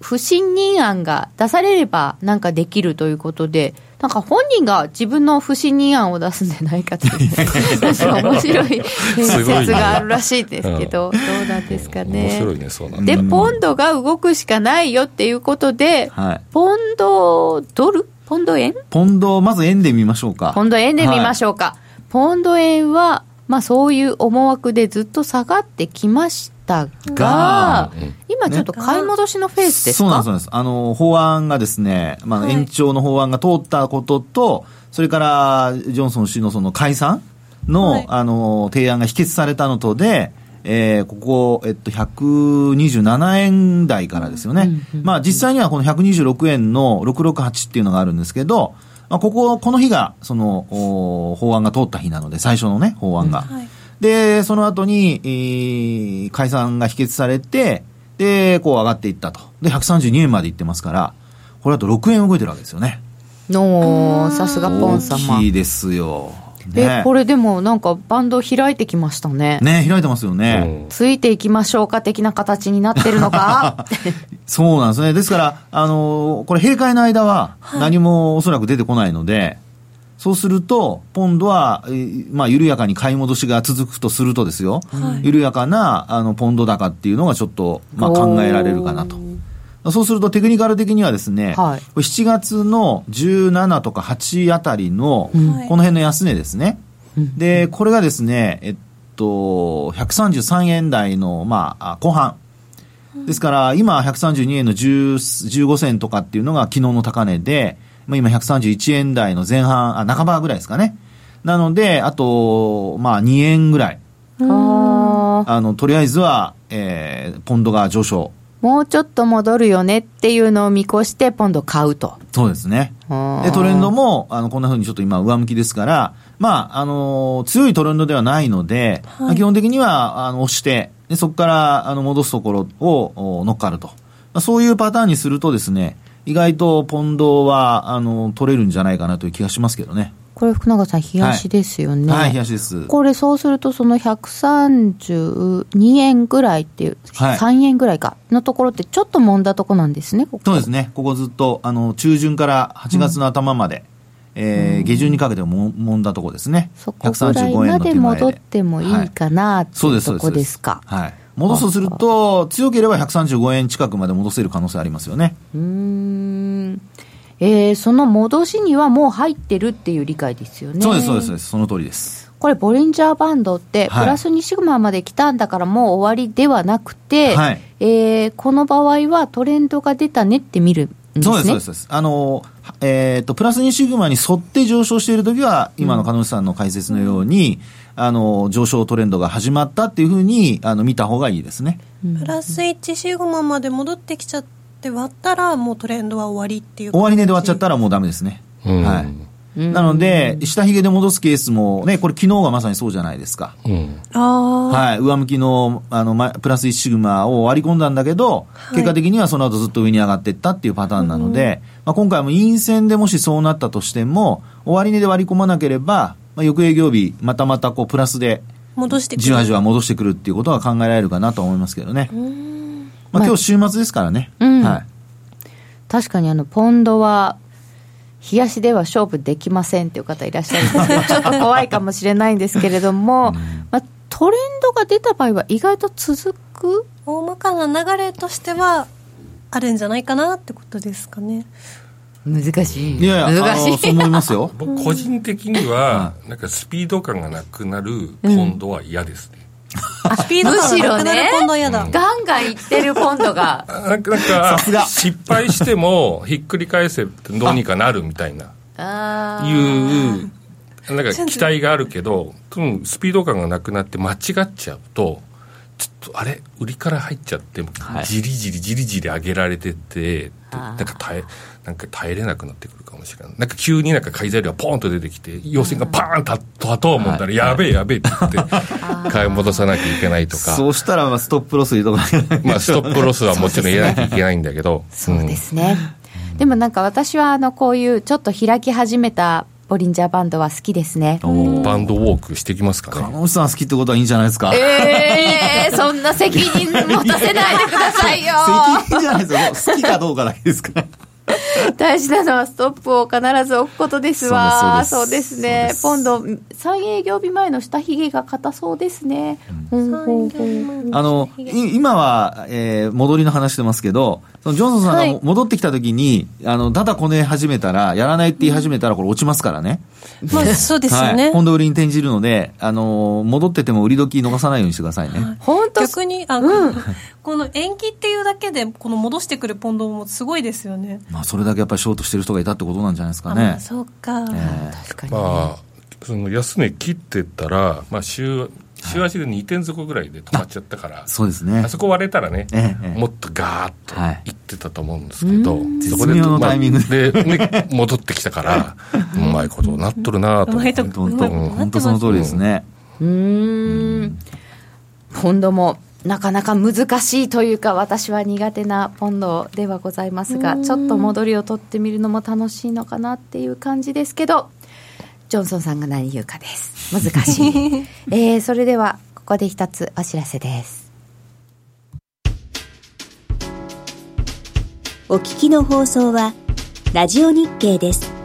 不信任案が出されればなんかできるということで、なんか本人が自分の不信任案を出すんじゃないかという、なんか面白い説があるらしいですけど、どうなんですかね。で、うんポンドが動くしかないよっていうことで、はい。ポンドドル？ポンド円？ポンド、まず円で見ましょうか。ポンド円で見ましょうか。ポンド円は、まあそういう思惑でずっと下がってきましたがが、今ちょっと買い戻しのフェーズですか、そうなんです、そうなんです。あの、法案がですね、まあ、はい。延長の法案が通ったことと、それから、ジョンソン氏のその解散の、はい。あの、提案が否決されたのとで、えーここ、えっと、127円台からですよね。まあ、実際にはこの126円の668っていうのがあるんですけど、まあ、ここ、この日が、その、お法案が通った日なので、最初のね、法案が。はいで、その後に、えー解散が否決されて、で、こう上がっていったと。で、132円までいってますから、これだと6円動いてるわけですよね。のさすがポン様大きいですよ。えね。これでもなんかバンド開いてきましたねね、開いてますよね。うんついていきましょうか的な形になってるのか *laughs* そうなんですね。ですから、あのーこれ閉会の間は何もおそらく出てこないので、そうすると、ポンドは、えーまあ、緩やかに買い戻しが続くとするとですよ、はい。緩やかな、あの、ポンド高っていうのがちょっと、まあ、考えられるかなと。そうするとテクニカル的にはですね、はい。これ7月の17とか8あたりの、この辺の安値ですね。で、これがですね、えっと、133円台の、まあ、あ後半。ですから、今132円の10 15銭とかっていうのが昨日の高値で、まあ、今131円台の前半、あ、半ばぐらいですかね。なので、あと、まあ、2円ぐらい。あの、とりあえずは、えー、ポンドが上昇。もうちょっと戻るよねっていうのを見越してポンド買うとそうですね。で、トレンドも、あの、こんな風にちょっと今上向きですから、まあ、あの、強いトレンドではないので、はいまあ基本的には、あの、押して、でそこから、あの、戻すところをお乗っかると。まあそういうパターンにするとですね、意外とポンドは、あの、取れるんじゃないかなという気がしますけどね。これ福永さん冷やしですよね、はい、東です。これそうするとその132円ぐらいっていう、はい3円ぐらいかのところってちょっと揉んだとこなんですねここそうですね。ここずっと、あの、中旬から8月の頭まで、えー下旬にかけても揉んだとこですね。そこぐらいまで戻ってもいいかなってそうです、そいうと。こですか。はい。戻すとすると、強ければ135円近くまで戻せる可能性ありますよね。うーんえーその戻しにはもう入ってるっていう理解ですよね。そうです、そうですそうです。その通りです。これ、ボリンジャーバンドって、はいプラス2シグマまで来たんだからもう終わりではなくて、はいえーこの場合はトレンドが出たねって見るんですね。そうです、そうですそうです。あの、えっ、と、プラス2シグマに沿って上昇しているときは、今の鹿野さんの解説のように、あの、上昇トレンドが始まったっていうふうに、あの、見た方がいいですね。プラス1シグマまで戻ってきちゃって割ったらもうトレンドは終わりっていう終値で終わっちゃったららもうダメですね。うんはい。なので、下髭で戻すケースもね、これ昨日がまさにそうじゃないですか。はい。上向きの、あの、まプラス1シグマを割り込んだんだけど、い結果的にはその後ずっと上に上がっていったっていうパターンなので、まあ、今回も陰線でもしそうなったとしても、終値で割り込まなければ、まあ、翌営業日、またまたこう、プラスで、戻してくるじわじわ戻してくるっていうことが考えられるかなと思いますけどね。まあ、今日週末ですからね。うんはい。確かにあのポンドは冷やしでは勝負できませんっていう方いらっしゃるんですけどちょっと怖いかもしれないんですけれども、まあ、トレンドが出た場合は意外と続く？大まかな流れとしてはあるんじゃないかなってことですかね難しい。いやいや、あ難しい。のそう思いますよ。*laughs* 僕個人的にはなんかスピード感がなくなるポンドは嫌ですね、スピード感がなくなるポンドは嫌だ、ガンガンいってるポンドが。なんか失敗してもひっくり返せってどうにかなるみたいな。あいーうなんか期待があるけどうんスピード感がなくなって間違っちゃうとちょっとあれ？売りから入っちゃってはい。じりじりじりじり上げられててあー。なんか耐えなんか耐えれなくなってくるかもしれない。なんか急になんか買い材料がポーンと出てきて陽線がパーンと立とう思ったらやべえやべえって言って *laughs* 買い戻さなきゃいけないとか。そうしたら、まあストップロス入れとかまあストップロスはもちろん入れなきゃいけないんだけど。そうですね、でもなんか私はあのこういうちょっと開き始めたボリンジャーバンドは好きですね。うんバンドウォークしてきますかね。鹿野内さん好きってことはいいんじゃないですか？ええそんな責任持たせないでくださいよ。*laughs* 責任じゃないですよ。好きかどうかだけですから。大事なのはストップを必ず置くことですわ。そでそううですすそうです。ねポンド3営業日前の下髭が硬そうですね、ほうほうほう。あの、い今は、えー戻りの話してますけど、そのジョンソンさんはい。が戻ってきた時に、あの、ただこね始めたら、やらないって言い始めたら、これ落ちますからね。まあそうですよはい。ね、ポンド売りに転じるので、あの、戻ってても売り時逃さないようにしてくださいね。本当。逆にあ、この延期っていうだけでこの戻してくるポンドもすごいですよね。まあ、それだけやっぱりショートしてる人がいたってことなんじゃないですかあまねあ。そうか、え確かに、ねまあ、その安値切ってったら、まあ、週週足で2点底ぐらいで止まっちゃったから、そうですね。あ。そこ割れたらね、もっとガーッとはい。いってたと思うんですけど、そこ絶妙のタイミングで、まあでね、戻ってきたから、*laughs* うまいことなっとるなと思本当うん本当その通りですね。うーん。ポンドもなかなか難しいというか私は苦手なポンドではございますがちょっと戻りを取ってみるのも楽しいのかなっていう感じですけどジョンソンさんが何言うかです。難しい、*laughs* えーそれではここで一つお知らせです。お聞きの放送はラジオ日経です。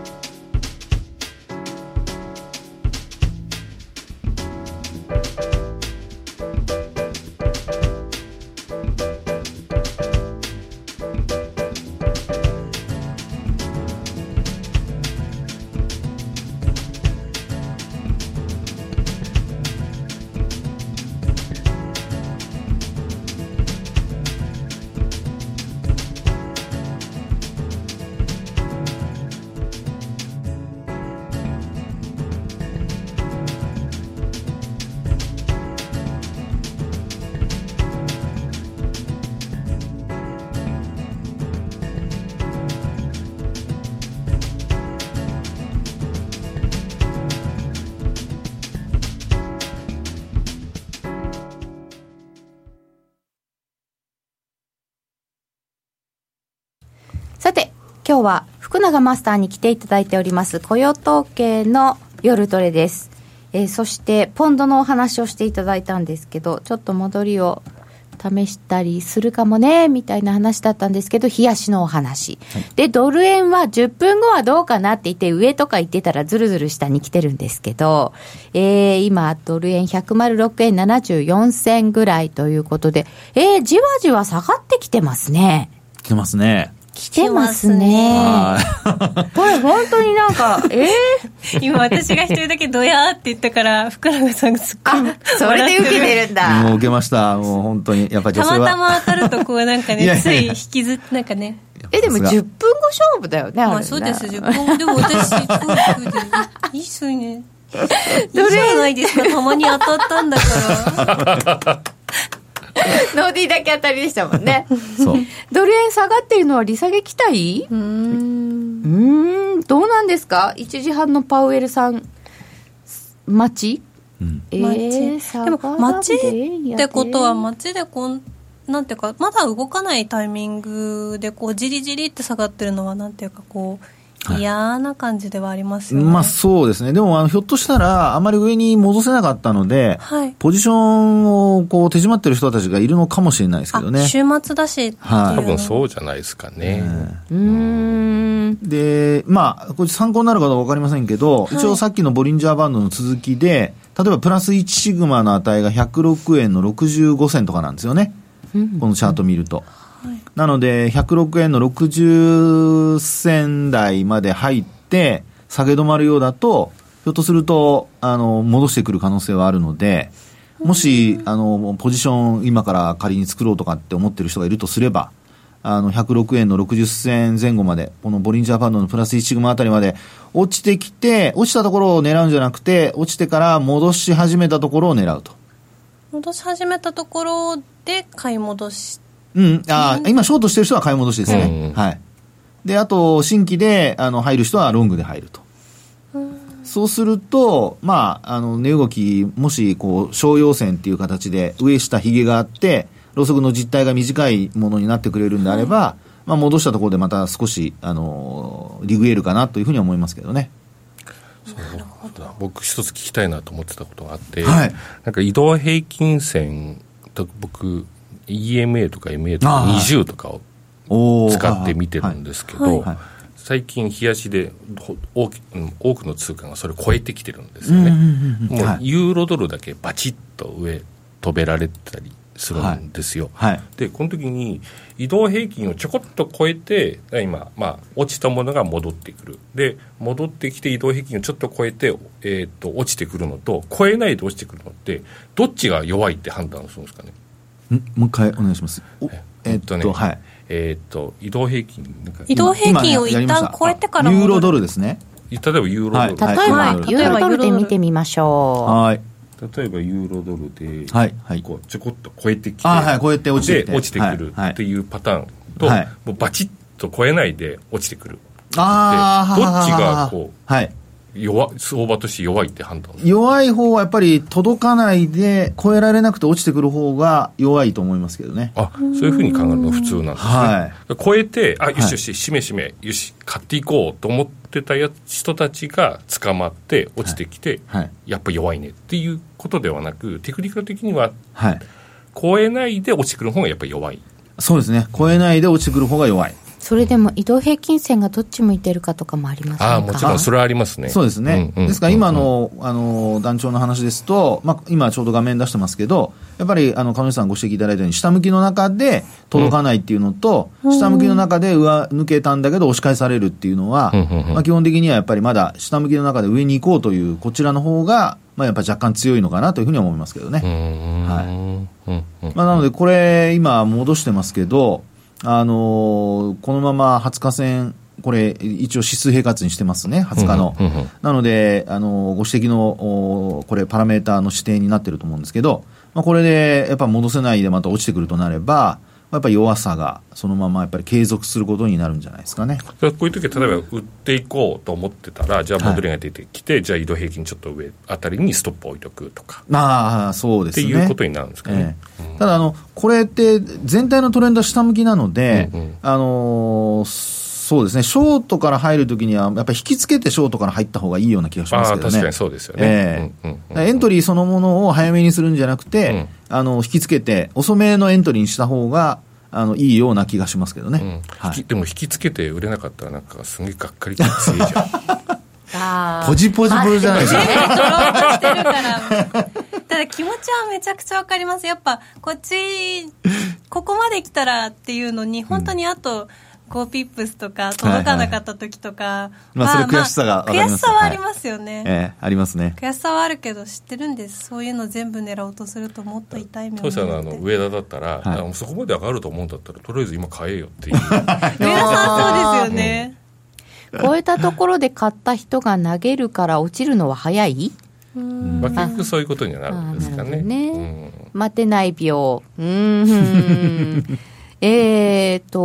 マスターに来ていただいております。雇用統計の夜トレです、えーそしてポンドのお話をしていただいたんですけどちょっと戻りを試したりするかもねみたいな話だったんですけど冷やしのお話、でドル円は10分後はどうかなって言って上とか言ってたらずるずる下に来てるんですけど、えー今ドル円106円74銭ぐらいということでえーじわじわ下がってきてますね。来てますね。来てますね。はこれ本当になんか、え今私が一人だけドヤーって言ったから福永さんがすっごいー、それで受けてるんい。だ。もう受けました。もう本当に。やっぱり女性は。たまたま当たるとこうなんかいやいやねつい引きずってなんかねえ、でもさすが10分後勝負だよね、あまあそうです10分でも私そうそうでいいっすよね *laughs* いいじどれゃないですかたまに当たったんだから *laughs* *laughs* ノーディーだけ当たりでしたもんね。そう。ドル円下がってるのは利下げ期待？うーんうーん、どうなんですか ?1 時半のパウエルさん、待ち？うん。え待ー、ち？でも待ちってことは街でこんなんていうかまだ動かないタイミングでこうじりじりって下がってるのはなんていうかこう嫌な感じではありますよね。まあそうですね。でも、あの、ひょっとしたら、あまり上に戻せなかったので、はいポジションをこう手締まってる人たちがいるのかもしれないですけどね。あ週末だしはい多分そうじゃないですかね。うーん。で、まあ、これ参考になるかどうかわかりませんけど、一応さっきのボリンジャーバンドの続きで、例えばプラス1シグマの値が106円の65銭とかなんですよね。このチャート見ると。なので、106円の60銭台まで入って、下げ止まるようだと、ひょっとすると、あの、戻してくる可能性はあるので、もし、あの、ポジション今から仮に作ろうとかって思ってる人がいるとすれば、あの、106円の60銭前後まで、このボリンジャーバンドのプラス1シグマあたりまで落ちてきて、落ちたところを狙うんじゃなくて、落ちてから戻し始めたところを狙うと。戻し始めたところで買い戻しうん、あー今、ショートしてる人は買い戻しですね。うんはい。で、あと、新規で、あの、入る人はロングで入ると。そうすると、まあ、あの、値動き、もし、こう、小陽線っていう形で、上下髭があって、ロウソクの実態が短いものになってくれるんであれば、まあ、戻したところでまた少し、あの、リグエルかなというふうには思いますけどね。僕一つ聞きたいなと思ってたことがあって、はいなんか移動平均線と僕 EMA とか MA とかあー。20とかを使って見てるんですけど、はいはい。最近冷やしでほ大きうん多くの通貨がそれを超えてきてるんですよね、もうはい。ユーロドルだけバチッと上飛べられたりするんですよ、はい。でこの時に移動平均をちょこっと超えて今、まあ、落ちたものが戻ってくる。で戻ってきて移動平均をちょっと超えて、えー、と落ちてくるのと超えないで落ちてくるのってどっちが弱いって判断するんですかね？んもう一回お願いします。おええっと、えっとねはい。えっ、と移動平均なんか移動平均を一旦超えてからユーロドルですね。例えばユーロドル、はい例えば、はいユーロドルで見てみましょはい。例えばユーロドルで、はいはい。こうちょこっと超えてきてあはい超えて落ちて落ちてくるはいっていうパターンと、はい。もうバチッと超えないで落ちてくるあどっちがこうはい。弱相場として弱いって判断弱い方はやっぱり届かないで超えられなくて落ちてくる方が弱いと思いますけどね。あそういうふうに考えるのが普通なんですね、は超えてあよはいしよししめしめよし買っていこうと思ってたや人たちが捕まって落ちてきて、はい。やっぱ弱いねっていうことではなくテクニカル的にははい。超えないで落ちてくる方がやっぱり弱いそうですね。超えないで落ちてくる方が弱い。う。それでも移動平均線がどっち向いてるかとかもありますか？ああもちろん。それはありますね。そうですね。うんうんですから今の、あの、団長の話ですと、まあ、今ちょうど画面出してますけど、やっぱり、あの、彼女さんご指摘いただいたように、下向きの中で届かないっていうのと、下向きの中で上抜けたんだけど押し返されるっていうのは、うんうんうん。まあ、基本的にはやっぱりまだ下向きの中で上に行こうという、こちらの方が、まあ、やっぱ若干強いのかなというふうには思いますけどね。うーんはいうんうん。まあ、なので、これ、今、戻してますけど、あのーこのまま20日線、これ、一応指数平滑にしてますね、20日の。うんうんうんなので、あのーご指摘の、おこれ、パラメーターの指定になってると思うんですけど、まあ、これで、やっぱ戻せないでまた落ちてくるとなれば、やっぱり弱さがそのままやっぱり継続することになるんじゃないですかね。こういう時は例えば売っていこうと思ってたら、じゃあ戻りが出てきて、じゃあ移動平均ちょっと上あたりにストップ置いとくとか。まあ、そうですね。っていうことになるんですかね。え。え。ただあの、これって全体のトレンドは下向きなので、うんうん。あのーそうですね、ショートから入るときには、やっぱり引きつけてショートから入った方がいいような気がしますけどね。確かにそうですよね。エントリーそのものを早めにするんじゃなくて、うん。あの引きつけて、遅めのエントリーにした方があのいいような気がしますけどね。うんはいでも引きつけて売れなかったらなんかすげえがっかりが強いじゃんポジポジポジじゃないですか。取ろうとしてるから。ただ気持ちはめちゃくちゃわかります。やっぱ、こっち、ここまで来たらっていうのに、本当にあと、5ピップスとか届かなかった時とか、まあそれ悔しさがます悔しさはありますよね。ええありますね。悔しさはあるけど知ってるんです。そういうの全部狙おうとするともっと痛い目当社のあの上田だったら、はい。そこまで上がると思うんだったらとりあえず今買えよっていう。*laughs* 上田さんそうですよね、超えたところで買った人が投げるから落ちるのは早い？まあ、結局そういうことにはなるんですかね。ね。うん。待てない病。うーん。*laughs* えーと、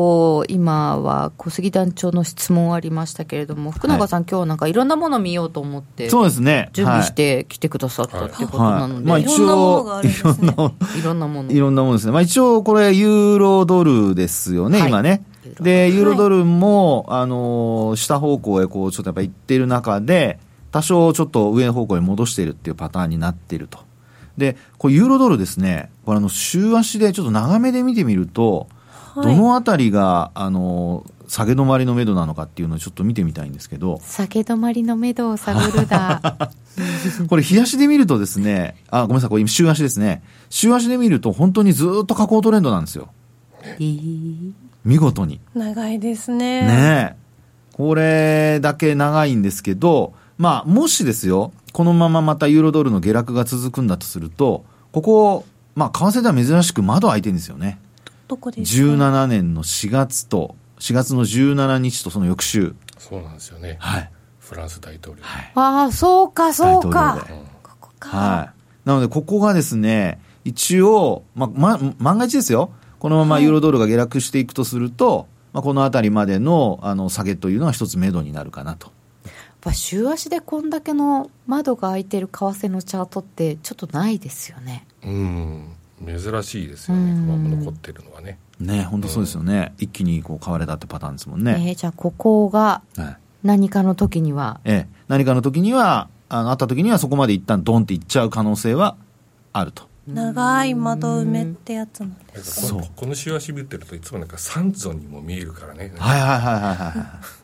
今は小杉団長の質問ありましたけれども、福永さん、今日なんかいろんなもの見ようと思って、そうですね。準備しはいて来てくださったってことなので、まあ一いろんなもの応があるんですねいろんなもの。いろんなものですね。まあ一応これユーロドルですよね、はい今ね。で、ユーロドルも、あのー下方向へこう、ちょっとやっぱ行ってる中で、多少ちょっと上方向へ戻しているっていうパターンになっていると。で、これユーロドルですね、これあの、週足でちょっと長めで見てみると、はいどのあたりが、あのー下げ止まりの目処なのかっていうのをちょっと見てみたいんですけど、酒止まりの目処を探るだ *laughs* これ、日足で見るとですね、あ、ごめんなさい、これ今週足ですね。週足で見ると本当にずっと下降トレンドなんですよ。見事に。長いですね。ねえ。これだけ長いんですけど、まあ、もしですよ、このまままたユーロドルの下落が続くんだとすると、ここ、まあ、為替では珍しく窓開いてるんですよね。どこですか17年の4月と、4月の17日とその翌週。そうなんですよね、はい。フランス大統領、ああそうかそう大か統領でここか、はい。なので、ここがですね、一応、ま、ま、万が一ですよ。このままユーロドルが下落していくとすると、まあ、このあたりまでの、あの、下げというのは一つ目処になるかなと。やっぱ週足でこんだけの窓が開いてる為替のチャートってちょっとないですよねうん珍しいですよね、残ってるのはねね、本当そうですよね。一気にこう買われたってパターンですもんえね。ーじゃあここがはい。何かの時には？ええ。何かの時には、あの、あった時にはそこまで一旦ドンっていっちゃう可能性はあると。長い窓埋めってやつなんでなんかそうこのこの週足見てるといつもなんか三尊にも見えるからねはいはいはいはいは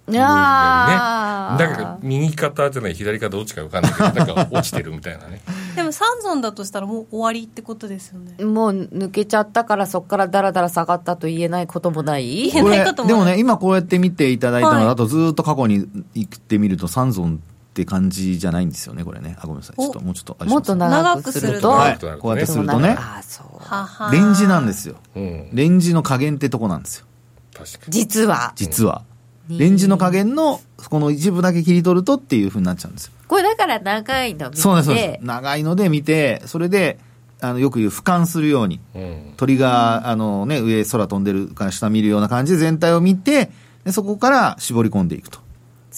い。*laughs* いやーなんか右肩じゃない左肩どっちか分かんないけどなんか落ちてるみたいなねでも三尊だとしたらもう終わりってことですよね。もう抜けちゃったからそこからだらだら下がったと言えないこともない？言えないこともでもね、今こうやって見ていただいたのはい。だと、ずーっと過去に行ってみると、三尊って感じじゃないんですよね、これね。あ、ごめんなさい。ちょっともうちょっとあれしもっと長くすると？はい。こうやってするとね、ああそう。ははレンジなんですよ。うん。レンジの加減ってとこなんですよ。確かに。実は。実は。レンジの加減の、この一部だけ切り取るとっていうふうになっちゃうんですよ。これだから長いの見てそうです、そうです。長いので見て、それで、あの、よく言う俯瞰するように、うん鳥が、あのね、上空飛んでるから下見るような感じで全体を見て、でそこから絞り込んでいくと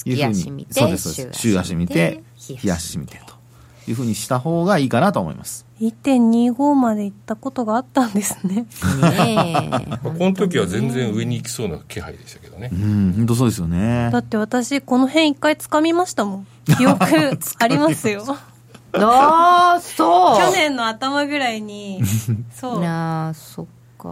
いうふうに。月足見てそうです、そうです。週足見て、日足見てというふうにした方がいいかなと思います。1.25まで行ったことがあったんですね。ねこの時は全然上に行きそうな気配でしたけどね。うん、本当そうですよね。だ。って私この辺一回掴みましたもん。記憶ありますよ。*laughs* ああそう。去年の頭ぐらいにそう。な *laughs* あそっか。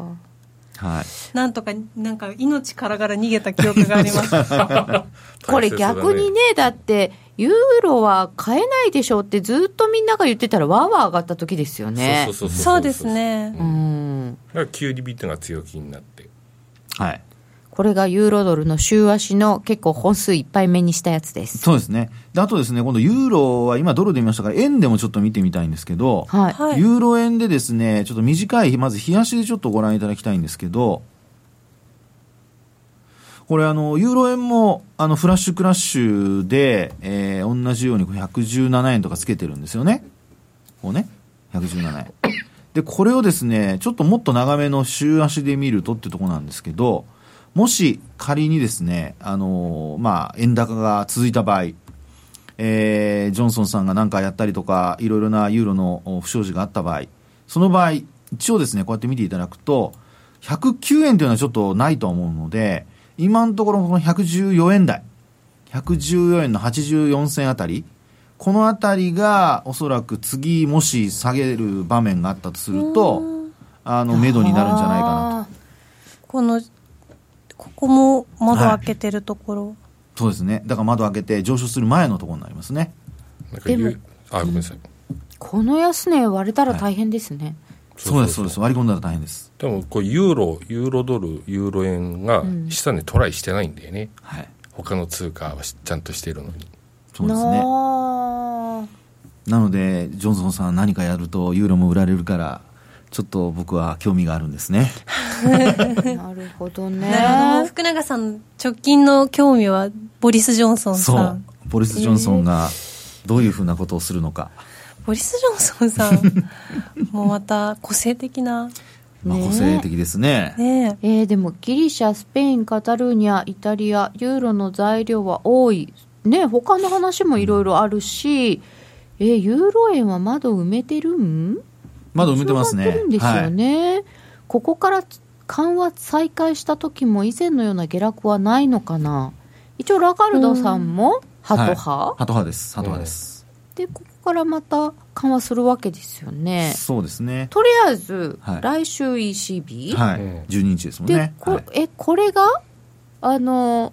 はい。なんとかなんか命からがら逃げた記憶があります。*laughs* これ逆にねだってユーロは買えないでしょってずっとみんなが言ってたらわーわー上がった時ですよね。そうですね。うん。だから急にビットが強気になって。はい。これがユーロドルの週足の結構本数いっぱい目にしたやつです。そうですね。で、あとですね、今度ユーロは今ドルで見ましたから、円でもちょっと見てみたいんですけど、はい、はい。ユーロ円でですね、ちょっと短い、まず日足でちょっとご覧いただきたいんですけど、これあの、ユーロ円も、あの、フラッシュクラッシュで、えー同じように117円とかつけてるんですよね。こうね、117円。で、これをですね、ちょっともっと長めの週足で見るとってとこなんですけど、もし仮にですね、あのーまあ、円高が続いた場合、えージョンソンさんが何かやったりとか、いろいろなユーロの不祥事があった場合、その場合、一応ですね、こうやって見ていただくと、109円というのはちょっとないと思うので、今のところこの114円台、114円の84銭あたり、このあたりがおそらく次もし下げる場面があったとすると、あの、目処になるんじゃないかなと。このここも窓開けてるところ、そうですね。だから窓開けて上昇する前のところになりますね。なんか言うあごめんなさい。この安値割れたら大変ですね、そうです、そうです。割り込んだら大変です。でもこうユーロユーロドルユーロ円が下値トライしてないんだよね、はい。他の通貨はちゃんとしてるのにそうですね。ななので、ジョンソンさん何かやるとユーロも売られるから、ちょっと僕は興味があるんですね。あ *laughs* なるほどね福永さん直近の興味はボリス・ジョンソンそさんう。ボリス・ジョンソンがどういうふうなことをするのか。ボリス・ジョンソンさん。*laughs* もうまた個性的な。まあ、個性的ですね。ね。えーでもギリシャ、スペイン、カタルーニャ、イタリア、ユーロの材料は多い、ね、他の話もいろいろあるし、えーユーロ円は窓埋めてるん？窓埋めてますね。んですよね、ここから緩和再開した時も以前のような下落はないのかな。一応ラガルドさんもハト派、はい、ハト派です。ハト派です、でここからまた緩和するわけですよね。そうですね。とりあえず、はい。来週 ECB、はい、うん12日ですもんでねこ,、はい。えこれがあの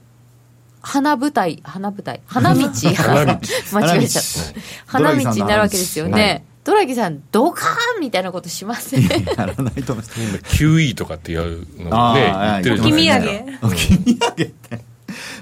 花舞台花舞台？花道？*laughs* 花道。*laughs* 間違えちゃった。花道。になるわけですよね。ドラギさん。ドカーンみたいなことしません？やらないと思います。今 QE とかってやるのねー言ってるじゃないですか。土産。お気に上げて。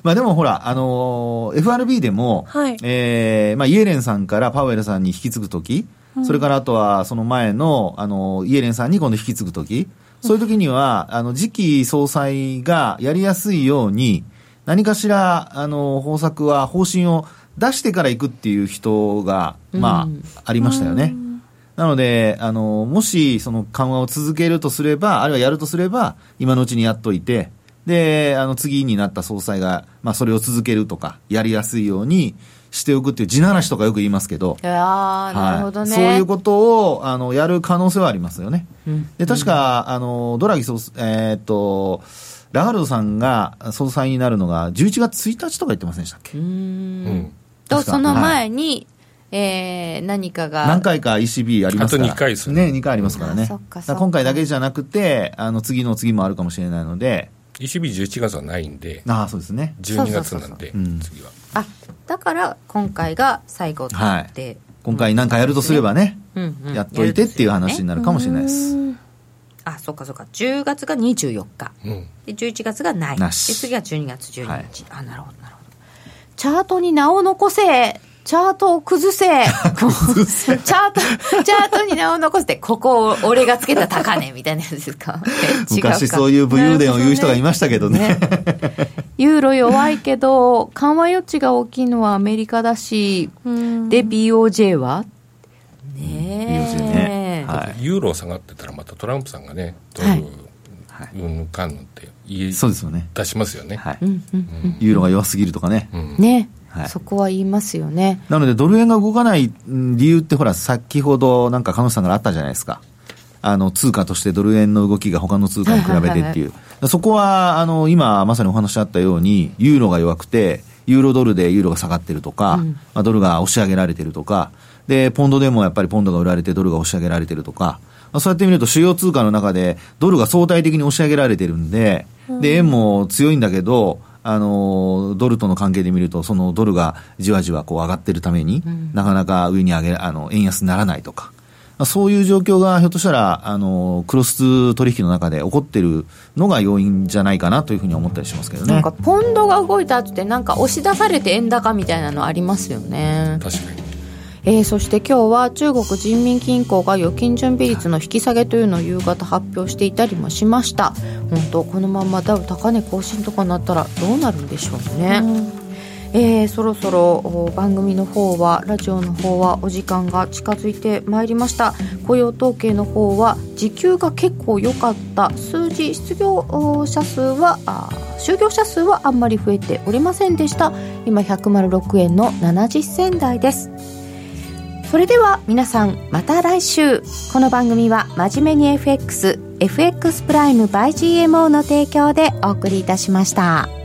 まあでもほら、あのー FRB でも、はい。えーまあイエレンさんからパウエルさんに引き継ぐとき、それからあとはその前の、あの、イエレンさんに今度引き継ぐとき、そういうときには、あの、次期総裁がやりやすいように、何かしら、あの、方策は、方針を出してから行くっていう人が、まうん。あ、ありましたよね。なので、あの、もし、その緩和を続けるとすれば、あるいはやるとすれば、今のうちにやっといて、で、あの、次になった総裁が、まあ、それを続けるとか、やりやすいようにしておくっていう地ならしとかよく言いますけど、いやーなるほどね、はい、そういうことを、あの、やる可能性はありますよね。うん。で、確か、あの、ドラギ総、えーっと、ラガルドさんが総裁になるのが11月1日とか言ってませんでしたっけ？うーん。うん。とその前に、えー何かが。何回か ECB ありますから。あと二回ですね。ね。2回ありますからね。あそっかそっか。だら今回だけじゃなくて、あの、次の次もあるかもしれないので、ECB11 月はないんであ、そうですね。12月なんで次はあだから今回が最後って、はい今回なんかやるとすればね、うんうんやっといてっていう話になるかもしれないです。あそっかそっか10月が24日うんで11月がないで次が12月12日、はいあなるほどなるほどチャートに名を残せチャートを崩せ。*laughs* チャートチャートに名を残してここを俺がつけた高値 *laughs* みたいなやつですか？昔そういう武勇伝を言う人がいましたけど。ね。ユーロ弱いけど緩和余地が大きいのはアメリカだしうん。で BOJ は？ね BOJ ねえ、はい。ユーロ下がってたらまたトランプさんがねドはい。ルうんかんって言いそうですよね。出しますよね。はい。うん。うん。ユーロが弱すぎるとかね。うん。ね、はいそこは言いますよねなので、ドル円が動かないうん理由って、ほら、先ほどなんか、彼女さんからあったじゃないですか。あの、通貨としてドル円の動きが他の通貨に比べてっていう。そこは、あの、今、まさにお話あったように、ユーロが弱くて、ユーロドルでユーロが下がってるとか、うんまあ、ドルが押し上げられてるとか、で、ポンドでもやっぱりポンドが売られてドルが押し上げられてるとか、まあ、そうやって見ると主要通貨の中でドルが相対的に押し上げられてるんで、で、円も強いんだけど、あの、ドルとの関係で見ると、そのドルがじわじわこう上がってるために、なかなか上に上げ、あの、円安にならないとか、まあそういう状況がひょっとしたら、あの、クロス取引の中で起こってるのが要因じゃないかなというふうに思ったりしますけどね。なんかポンドが動いた後ってなんか押し出されて円高みたいなのありますよね。確かにえーそして今日は中国人民銀行が預金準備率の引き下げというのを夕方発表していたりもしました。本当このままダウ高値更新とかになったらどうなるんでしょうね、えーそろそろお番組の方はラジオの方はお時間が近づいてまいりました。雇用統計の方は時給が結構良かった数字失業お者数は就業者数はあんまり増えておりませんでした。今106円の70銭台ですそれでは皆さんまた来週この番組は真面目に FX FX プライム by GMO の提供でお送りいたしました。